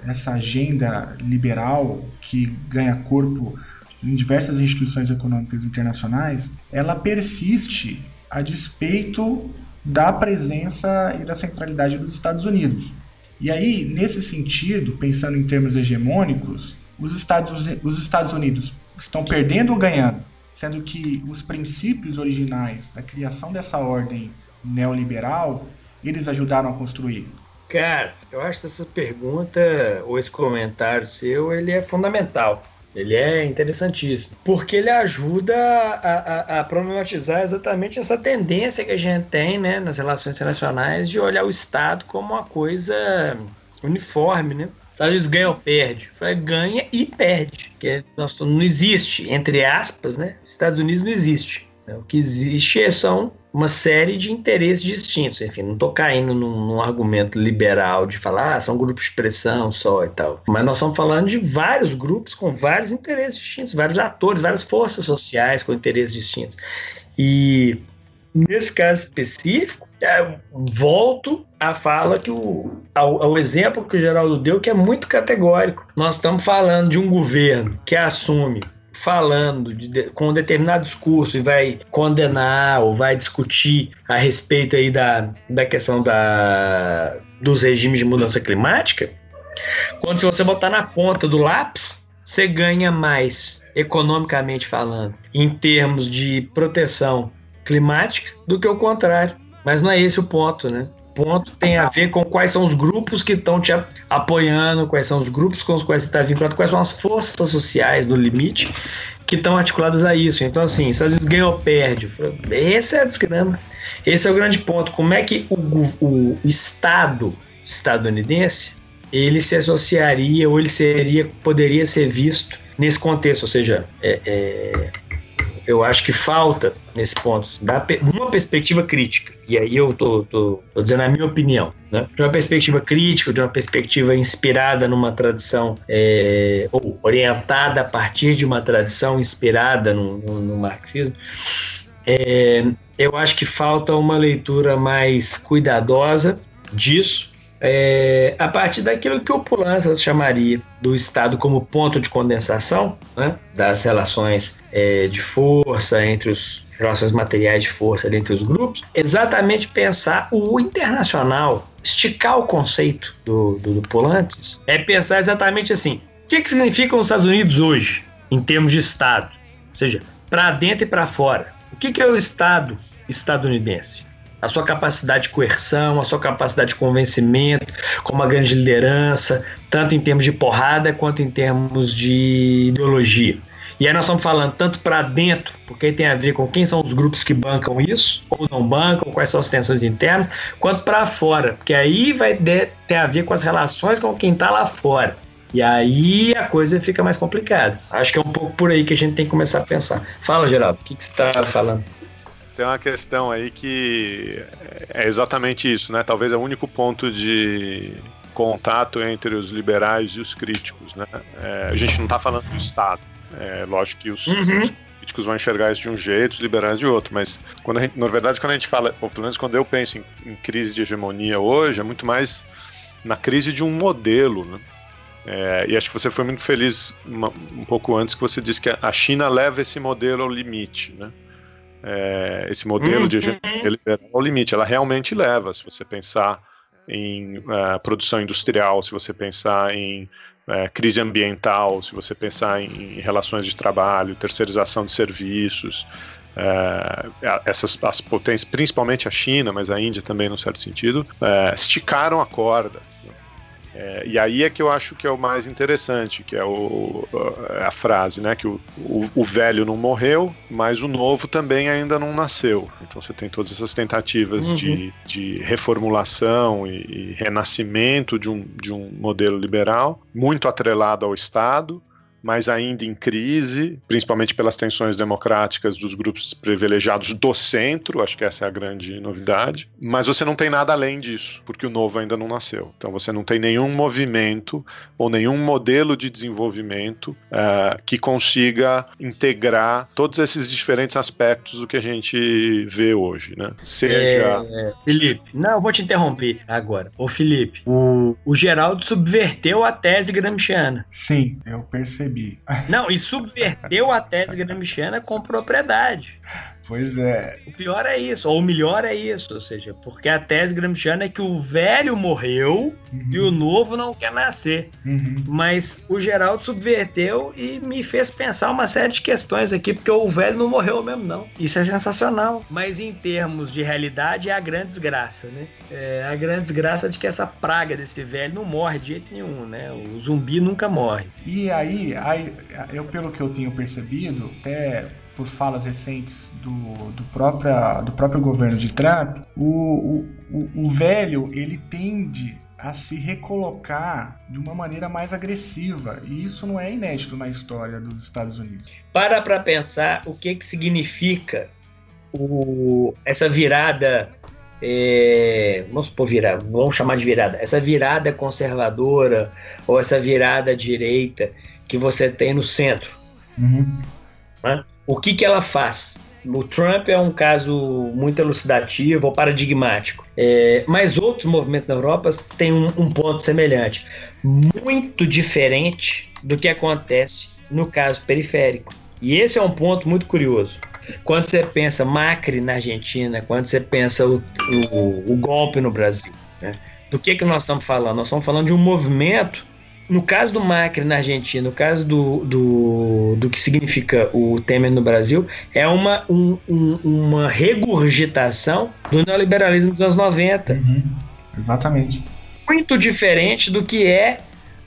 S2: essa agenda liberal que ganha corpo em diversas instituições econômicas internacionais, ela persiste a despeito da presença e da centralidade dos Estados Unidos. E aí, nesse sentido, pensando em termos hegemônicos, os Estados, os Estados Unidos estão perdendo ou ganhando? Sendo que os princípios originais da criação dessa ordem neoliberal eles ajudaram a construir?
S9: Cara, eu acho que essa pergunta ou esse comentário seu, ele é fundamental. Ele é interessantíssimo, porque ele ajuda a, a, a, problematizar exatamente essa tendência que a gente tem né, nas relações internacionais de olhar o Estado como uma coisa uniforme, né? Estados Unidos ganha ou perde? Foi ganha e perde. Que nós, não existe, entre aspas, né? Estados Unidos não existe. O que existe são uma série de interesses distintos. Enfim, não estou caindo num, num, argumento liberal de falar, ah, são grupos de pressão só e tal. Mas nós estamos falando de vários grupos com vários interesses distintos, vários atores, várias forças sociais com interesses distintos. E nesse caso específico, é, volto à fala que o ao, ao, exemplo que o Geraldo deu, que é muito categórico. Nós estamos falando de um governo que assume falando de, com um determinado discurso e vai condenar ou vai discutir a respeito aí da, da questão da, dos regimes de mudança climática, quando se você botar na ponta do lápis, você ganha mais economicamente falando, em termos de proteção climática, do que o contrário. Mas não é esse o ponto, né? Ponto tem a ver com quais são os grupos que estão te apoiando, quais são os grupos com os quais você está vinculado, quais são as forças sociais no limite que estão articuladas a isso. Então, assim, se às vezes ganha ou perde, esse é a desgrama. Esse é o grande ponto. Como é que o, o Estado estadunidense ele se associaria ou ele seria poderia ser visto nesse contexto, ou seja, é, é eu acho que falta nesse ponto, da, uma perspectiva crítica. E aí eu tô, tô, tô, dizendo a minha opinião, né? De uma perspectiva crítica, de uma perspectiva inspirada numa tradição, é, ou orientada a partir de uma tradição inspirada no, no, no marxismo. É, eu acho que falta uma leitura mais cuidadosa disso, é, a partir daquilo que o Pulanças chamaria do Estado como ponto de condensação né, das relações é, de força entre os relações materiais de força entre os grupos, exatamente pensar o internacional, esticar o conceito do, do, do é pensar exatamente assim, o que, que significam os Estados Unidos hoje, em termos de Estado? Ou seja, para dentro e para fora. O que, que é o Estado estadunidense? A sua capacidade de coerção, a sua capacidade de convencimento, como uma grande liderança, tanto em termos de porrada quanto em termos de ideologia. E aí nós estamos falando tanto para dentro, porque tem a ver com quem são os grupos que bancam isso, ou não bancam, quais são as tensões internas, quanto para fora, porque aí vai ter a ver com as relações com quem está lá fora. E aí a coisa fica mais complicada. Acho que é um pouco por aí que a gente tem que começar a pensar. Fala, Geraldo, o que, que você está falando?
S8: Tem uma questão aí que é exatamente isso, né? Talvez é o único ponto de contato entre os liberais e os críticos, né? É, a gente não está falando do Estado. É lógico que os, uhum. os, críticos vão enxergar isso de um jeito, os liberais de outro, mas quando gente, na verdade quando a gente fala, ou pelo menos quando eu penso em, em crise de hegemonia hoje, é muito mais na crise de um modelo, né? É, e acho que você foi muito feliz uma, um pouco antes que você disse que a China leva esse modelo ao limite, né? É, esse modelo uhum. de hegemonia liberal ao limite. Ela realmente leva, se você pensar em uh, produção industrial, se você pensar em uh, crise ambiental, se você pensar em, em, relações de trabalho, terceirização de serviços, uh, essas as potências, principalmente a China, mas a Índia também, num certo sentido, esticaram a corda. É, e aí é que eu acho que é o mais interessante, que é o, a frase, né? Que o, o, o, velho não morreu, mas o novo também ainda não nasceu. Então você tem todas essas tentativas uhum. de, de reformulação e, e, renascimento de um, de um modelo liberal, muito atrelado ao Estado, mas ainda em crise, principalmente pelas tensões democráticas dos grupos privilegiados do centro, acho que essa é a grande novidade. Mas você não tem nada além disso, porque o novo ainda não nasceu. Então você não tem nenhum movimento ou nenhum modelo de desenvolvimento uh, que consiga integrar todos esses diferentes aspectos do que a gente vê hoje, né?
S9: Seja. É, Felipe, não, eu vou te interromper agora. Ô, Felipe, o, o Geraldo subverteu a tese gramsciana.
S2: Sim, eu percebi.
S9: Não, e subverteu a tese gramsciana com propriedade.
S2: Pois é.
S9: O pior é isso, ou o melhor é isso, ou seja, porque a tese gramsciana é que o velho morreu uhum. e o novo não quer nascer. Uhum. Mas o Geraldo subverteu e me fez pensar uma série de questões aqui, porque o velho não morreu mesmo, não. Isso é sensacional. Mas em termos de realidade, é a grande desgraça, né? É a grande desgraça de que essa praga desse velho não morre de jeito nenhum, né? O zumbi nunca morre.
S2: E aí, aí eu, pelo que eu tenho percebido, até por falas recentes do, do, própria, do próprio governo de Trump, o, o, o velho ele tende a se recolocar de uma maneira mais agressiva. E isso não é inédito na história dos Estados Unidos.
S9: Para para pensar o que, que significa o, essa virada. É, vamos supor virada, vamos chamar de virada. Essa virada conservadora ou essa virada direita que você tem no centro. Uhum. Né? O que, que ela faz? O Trump é um caso muito elucidativo ou paradigmático. É, mas outros movimentos na Europa têm um, um, ponto semelhante, muito diferente do que acontece no caso periférico. E esse é um ponto muito curioso. Quando você pensa Macri na Argentina, quando você pensa o, o, o golpe no Brasil, né? do que, que nós estamos falando? Nós estamos falando de um movimento no caso do Macri na Argentina, no caso do, do, do que significa o Temer no Brasil, é uma, um, um, uma regurgitação do neoliberalismo dos anos 90.
S2: Uhum. Exatamente.
S9: Muito diferente do que é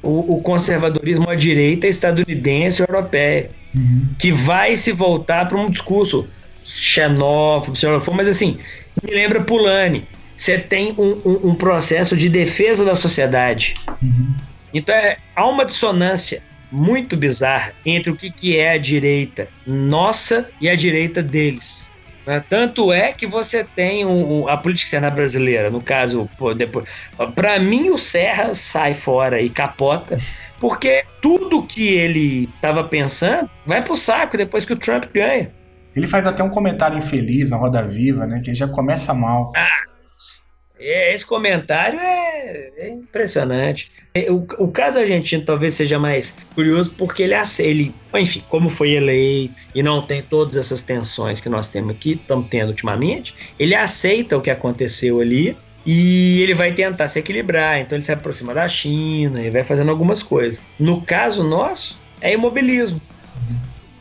S9: o, o conservadorismo à direita estadunidense e europeia, uhum. que vai se voltar para um discurso xenófobo, xenófobo, mas assim, me lembra Pulani. Você tem um, um, um processo de defesa da sociedade. Uhum então é, há uma dissonância muito bizarra entre o que, que é a direita nossa e a direita deles. Né? Tanto é que você tem um, a política externa brasileira, no caso, para mim o Serra sai fora e capota, porque tudo que ele estava pensando vai pro saco depois que o Trump ganha.
S2: Ele faz até um comentário infeliz na Roda Viva, né? Que já começa mal.
S9: Ah, esse comentário é, é impressionante. O, o, caso argentino talvez seja mais curioso porque ele, ele, enfim, como foi eleito e não tem todas essas tensões que nós temos aqui, estamos tendo ultimamente, ele aceita o que aconteceu ali e ele vai tentar se equilibrar. Então ele se aproxima da China e vai fazendo algumas coisas. No caso nosso, é imobilismo.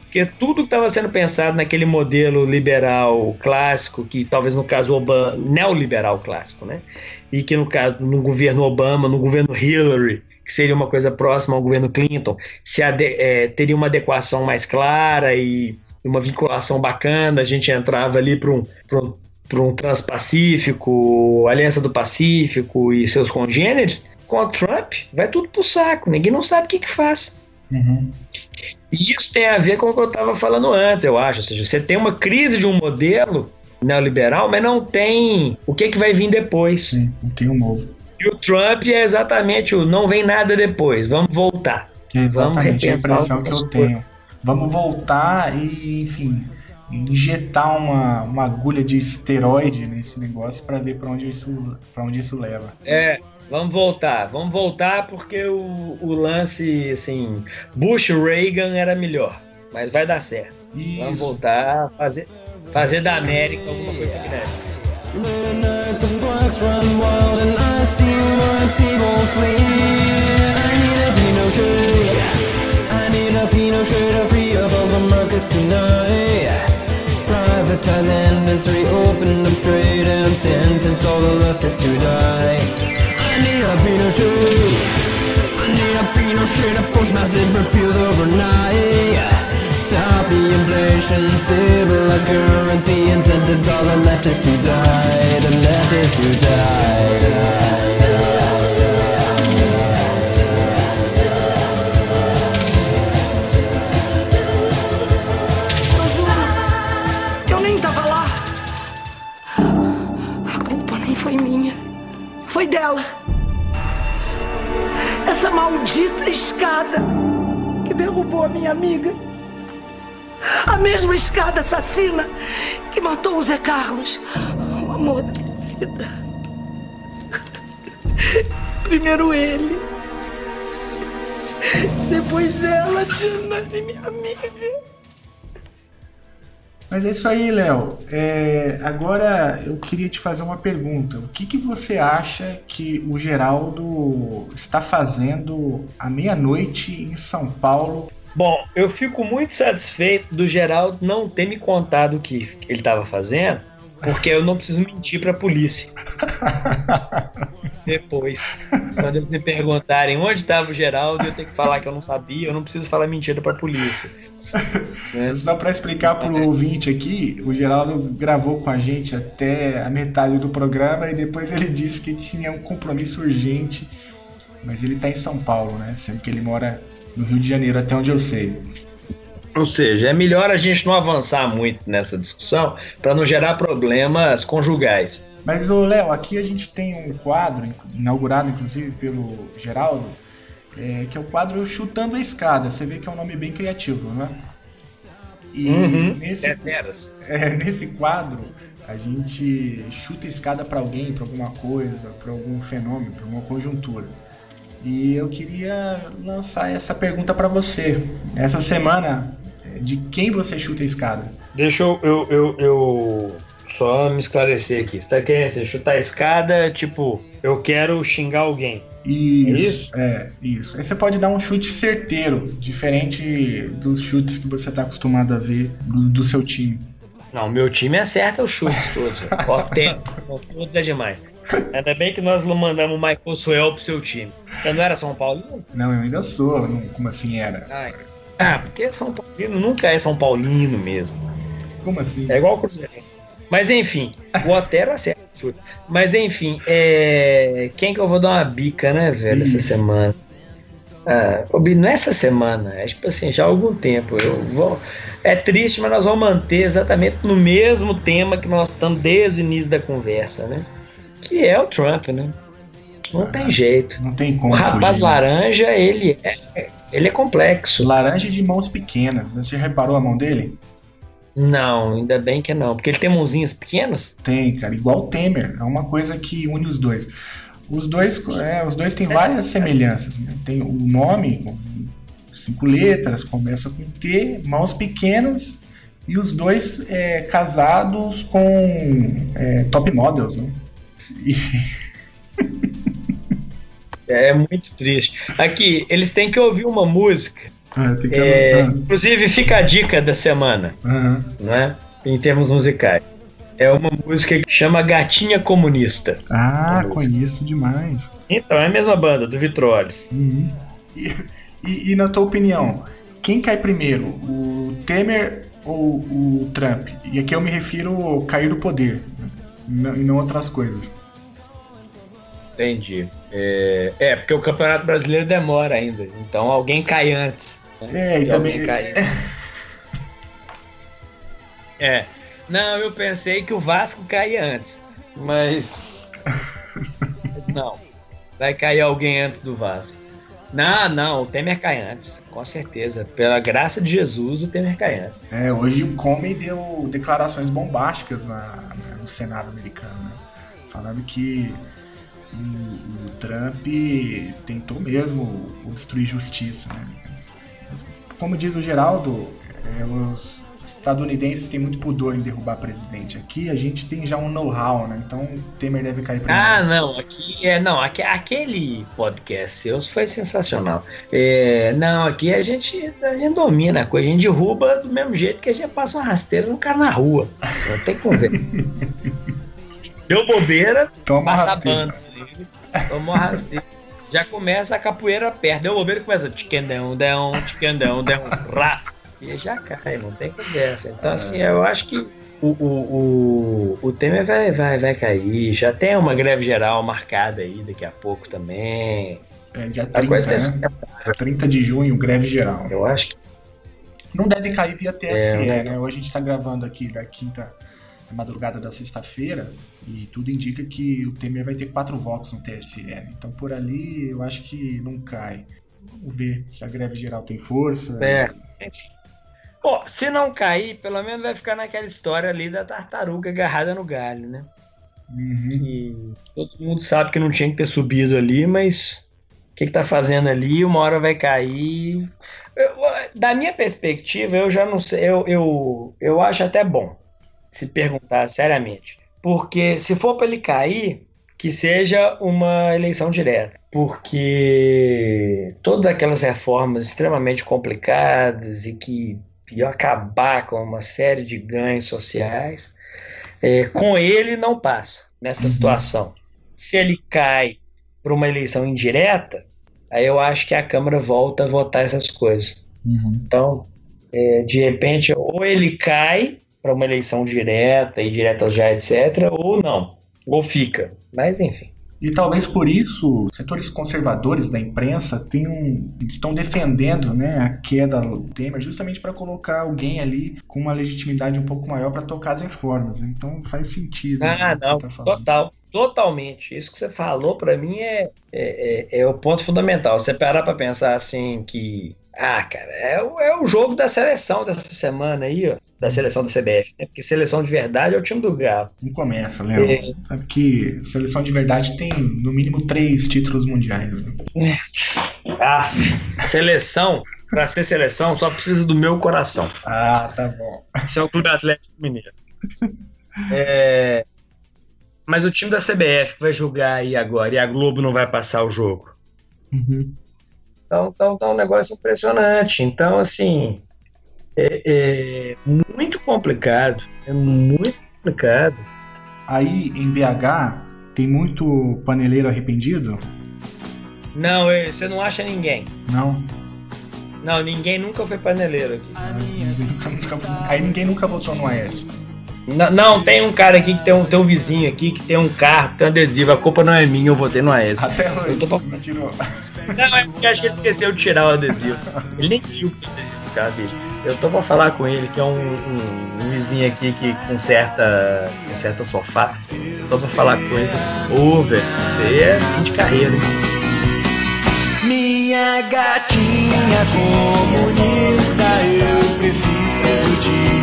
S9: Porque tudo que estava sendo pensado naquele modelo liberal clássico, que talvez no caso Obama, neoliberal clássico, né? E que no caso, no governo Obama, no governo Hillary, que seria uma coisa próxima ao governo Clinton, se é, teria uma adequação mais clara e uma vinculação bacana, a gente entrava ali para um, um, um Transpacífico, Aliança do Pacífico e seus congêneres, com o Trump, vai tudo pro saco, ninguém não sabe o que, que faz. Uhum. E isso tem a ver com o que eu estava falando antes, eu acho. Ou seja, você tem uma crise de um modelo neoliberal, mas não tem o que, que vai vir depois.
S2: Sim, não tem um novo.
S9: E o Trump é exatamente o não vem nada depois, vamos voltar.
S2: É exatamente vamos a impressão que eu tenho. Vamos voltar e, enfim, injetar uma, uma agulha de esteroide nesse negócio para ver para onde isso para onde isso leva.
S9: É, Vamos voltar, vamos voltar porque o, o lance, assim, Bush Reagan era melhor, mas vai dar certo. Isso. Vamos voltar, fazer, fazer da América alguma coisa grande. Privatize industry, open up trade and sentence all the leftists to die. Need a Pinochet. I need a Pinochet to force massive repeals overnight. Stop the inflation, stabilize currency, and sentence all the leftists to die. The leftists to die. die, die.
S10: Foi dela essa maldita escada que derrubou a minha amiga. A mesma escada assassina que matou o Zé Carlos, o amor da minha vida. Primeiro ele, depois ela, Diana, minha amiga.
S2: Mas é isso aí, Léo. É, agora eu queria te fazer uma pergunta. O que, que você acha que o Geraldo está fazendo à meia-noite em São Paulo?
S9: Bom, eu fico muito satisfeito do Geraldo não ter me contado o que ele estava fazendo, porque eu não preciso mentir para a polícia. Depois, quando eles me perguntarem onde estava o Geraldo, eu tenho que falar que eu não sabia, eu não preciso falar mentira para a polícia.
S2: É. Só para explicar para o ouvinte aqui, o Geraldo gravou com a gente até a metade do programa e depois ele disse que tinha um compromisso urgente, mas ele está em São Paulo, né? Sendo que ele mora no Rio de Janeiro, até onde eu sei.
S9: Ou seja, é melhor a gente não avançar muito nessa discussão para não gerar problemas conjugais.
S2: Mas, Léo, aqui a gente tem um quadro, inaugurado inclusive pelo Geraldo, é, que é o quadro Chutando a Escada. Você vê que é um nome bem criativo, né?
S9: E uhum, nesse, é,
S2: é, nesse quadro, a gente chuta a escada para alguém, para alguma coisa, para algum fenômeno, para uma conjuntura. E eu queria lançar essa pergunta para você. Essa semana, de quem você chuta a escada?
S9: Deixa eu, eu, eu, eu só me esclarecer aqui. Você tá querendo assim, chutar a escada, tipo, eu quero xingar alguém.
S2: Isso, é, é, isso. Aí você pode dar um chute certeiro, diferente dos chutes que você está acostumado a ver do, do, seu time.
S9: Não, meu time acerta os chutes todos. Ó, tempo. Todos é demais. Ainda bem que nós mandamos o Michael Suel pro seu time. Você não era São Paulino?
S2: Não, eu ainda sou. Como assim era?
S9: Ai. Ah, porque São Paulino nunca é São Paulino mesmo.
S2: Como assim?
S9: É igual o Cruzeirense. Mas enfim, o Otero acerta. Mas enfim, é... quem que eu vou dar uma bica, né, velho, Isso. essa semana? Ah, não é essa semana, é tipo assim, já há algum tempo. Eu vou... É triste, mas nós vamos manter exatamente no mesmo tema que nós estamos desde o início da conversa, né? Que é o Trump, né? Não ah, tem jeito.
S2: Não tem como.
S9: O rapaz fugir, laranja, né? ele é, ele é complexo.
S2: Laranja de mãos pequenas. Você reparou a mão dele?
S9: Não, ainda bem que não. Porque ele tem mãozinhas pequenas?
S2: Tem, cara. Igual o Temer. É uma coisa que une os dois. Os dois, é, os dois têm várias semelhanças. Né? Tem o nome, cinco letras, começa com T, mãos pequenas, e os dois é, casados com é, top models. Né? E...
S9: É muito triste. Aqui, eles têm que ouvir uma música ah, que... é, inclusive, fica a dica da semana, uhum. né? Em termos musicais. É uma música que chama Gatinha Comunista.
S2: Ah, conheço demais.
S9: Então, é a mesma banda, do Vitroles.
S2: Uhum. E, e, e, na tua opinião, quem cai primeiro? O Temer ou o Trump? E aqui eu me refiro ao cair do poder, e não outras coisas.
S9: Entendi. É, é, porque o Campeonato Brasileiro demora ainda. Então alguém cai antes.
S2: É, e também. Cai.
S9: é. Não, eu pensei que o Vasco caia antes. Mas. mas não. Vai cair alguém antes do Vasco. Não, não, o Temer cai antes, com certeza. Pela graça de Jesus, o Temer cai antes.
S2: É, hoje o Comey deu declarações bombásticas na, no Senado americano, né? Falando que o, o Trump tentou mesmo destruir justiça, né? Como diz o Geraldo, é, os estadunidenses têm muito pudor em derrubar presidente. Aqui a gente tem já um know-how, né? Então o Temer deve cair primeiro.
S9: Ah, não, aqui é não, aqui, aquele podcast seu foi sensacional. É, não, aqui a gente, a gente domina a coisa, a gente derruba do mesmo jeito que a gente passa uma rasteira no cara na rua. Não tem como ver. Deu bobeira, Toma passa a banda Vamos arrastar. Já começa a capoeira perto. Deu bobeira e começa tiquendão, dão, tiquendão, dão, rá. E já cai, não tem conversa. Então, assim, eu acho que o, o, o, o Temer vai, vai, vai cair. Já tem uma greve geral marcada aí daqui a pouco também.
S2: É, dia 30, né? 30 de junho, greve geral.
S9: Eu acho que.
S2: Não deve cair via TSE, é, né? Hoje a gente tá gravando aqui da quinta madrugada da sexta-feira e tudo indica que o Temer vai ter quatro votos no TSE. Então por ali eu acho que não cai. Vamos ver se a greve geral tem força.
S9: É. Pô, se não cair, pelo menos vai ficar naquela história ali da tartaruga agarrada no galho, né?
S2: Uhum.
S9: Todo mundo sabe que não tinha que ter subido ali, mas que, que tá fazendo ali, uma hora vai cair. Eu- da minha perspectiva, eu já não sei, eu, eu, eu acho até bom se perguntar seriamente. Porque se for para ele cair, que seja uma eleição direta. Porque todas aquelas reformas extremamente complicadas e que iam acabar com uma série de ganhos sociais, é, com ele não passa nessa situação. Se ele cai para uma eleição indireta, aí eu acho que a Câmara volta a votar essas coisas. Então, é, de repente, ou ele cai para uma eleição direta, e direta já, etc., ou não, ou fica. Mas, enfim.
S2: E talvez por isso, setores conservadores da imprensa tenham, estão defendendo né, a queda do Temer justamente para colocar alguém ali com uma legitimidade um pouco maior para tocar as reformas. né? Então faz sentido. né,
S9: Ah, não,
S2: tá
S9: total. Totalmente. Isso que você falou, para mim, é, é, é- é o ponto fundamental. Você parar para pensar assim que. Ah, cara, é, o- é o jogo da seleção dessa semana aí, ó. Da seleção da CBF, né? Porque seleção de verdade é o time do Galo.
S2: Não começa, Léo.
S9: É.
S2: Sabe que seleção de verdade tem no mínimo três títulos mundiais. né?
S9: Ah, seleção, para ser seleção, só precisa do meu coração.
S2: Ah, tá bom.
S9: Isso é o Clube Atlético Mineiro. É, Mas o time da CBF que vai jogar aí agora e a Globo não vai passar o jogo.
S2: Uhum.
S9: Então, então é um negócio impressionante. Então, assim, é, é muito complicado. É muito complicado.
S2: Aí em BH tem muito paneleiro arrependido?
S9: Não, você não acha ninguém.
S2: Não.
S9: Não, ninguém nunca foi paneleiro aqui.
S2: Nunca- nunca- Aí ninguém nunca votou no Aécio.
S9: Não, não, tem um cara aqui que tem um, tem um vizinho aqui que tem um carro, tem um adesivo. A culpa não é minha, eu votei no Aécio.
S2: Até hoje.
S9: Eu tô pra-
S2: Não tirou.
S9: Não, é porque acho que ele esqueceu de tirar o adesivo. Ele nem viu que o adesivo do carro dele. Eu tô pra falar com ele, que é um, um- um vizinho aqui que conserta, conserta sofá. Tô pra falar com ele. Ô, velho, você é de carreira, hein?
S11: Minha gatinha comunista, eu preciso te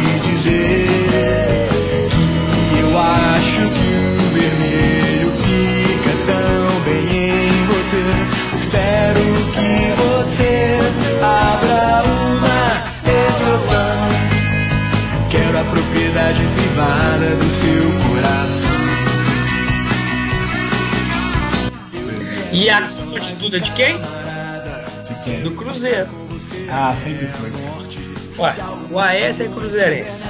S9: E a constituta de quem? Do Cruzeiro.
S2: Ah, sempre foi.
S9: Ué, o AS é cruzeirense.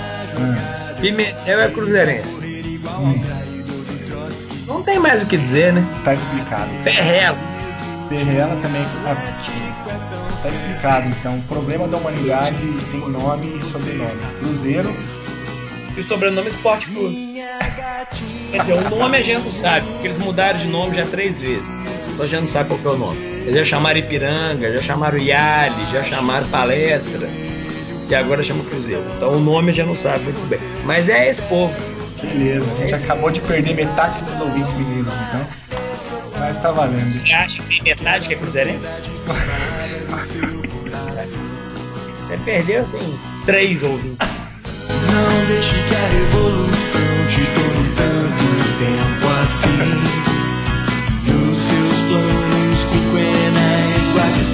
S9: Pimentel é cruzeirense. Não tem mais o que dizer, né?
S2: Tá explicado.
S9: Perrela.
S2: Perrela também. ah, Tá explicado, então. O problema da humanidade tem nome e sobrenome. Cruzeiro.
S9: E o sobrenome Esporte Clube. Quer dizer, o nome a gente não sabe, porque eles mudaram de nome já três vezes. Então a gente não sabe qual que é o nome. Eles já chamaram Ipiranga, já chamaram Yali, já chamaram Palestra. E agora chama Cruzeiro. Então o nome a gente não sabe muito bem. Mas é esse povo.
S2: Beleza, a gente acabou de perder metade dos ouvintes meninos, então. Mas tá valendo.
S9: Você acha que tem metade que é cruzeirense? Você perdeu, assim, três ouvintes.
S11: Não deixe que a revolução te tome tanto tempo assim.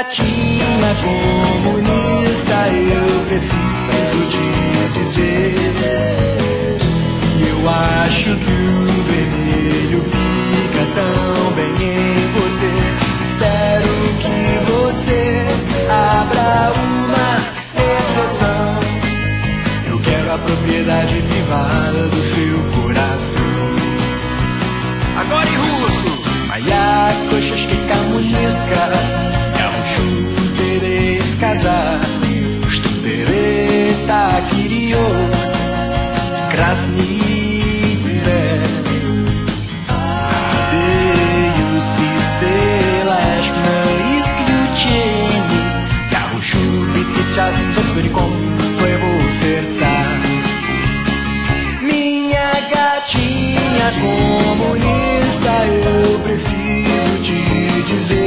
S11: Minha gatinha comunista, eu preciso te dizer que eu acho que o vermelho fica tão bem em você. Espero que você abra uma exceção. Eu quero a propriedade privada do seu coração. Agora em russo! Моя кошечка ざしとべれた霧をクラスにつれ Deus de estrelas me isključeni Ja hoću biti čas zotvornikom tvojego srca Minha gatinha comunista Eu preciso te dizer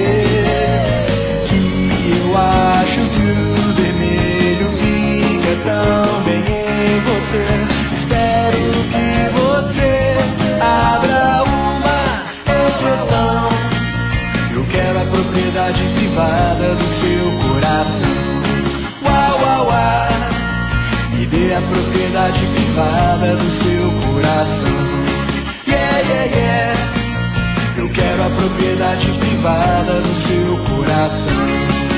S11: privada do seu coração. Uau, uau, uau. Me dê a propriedade privada do seu coração. Yeah, yeah, yeah. Eu quero a propriedade privada do seu coração.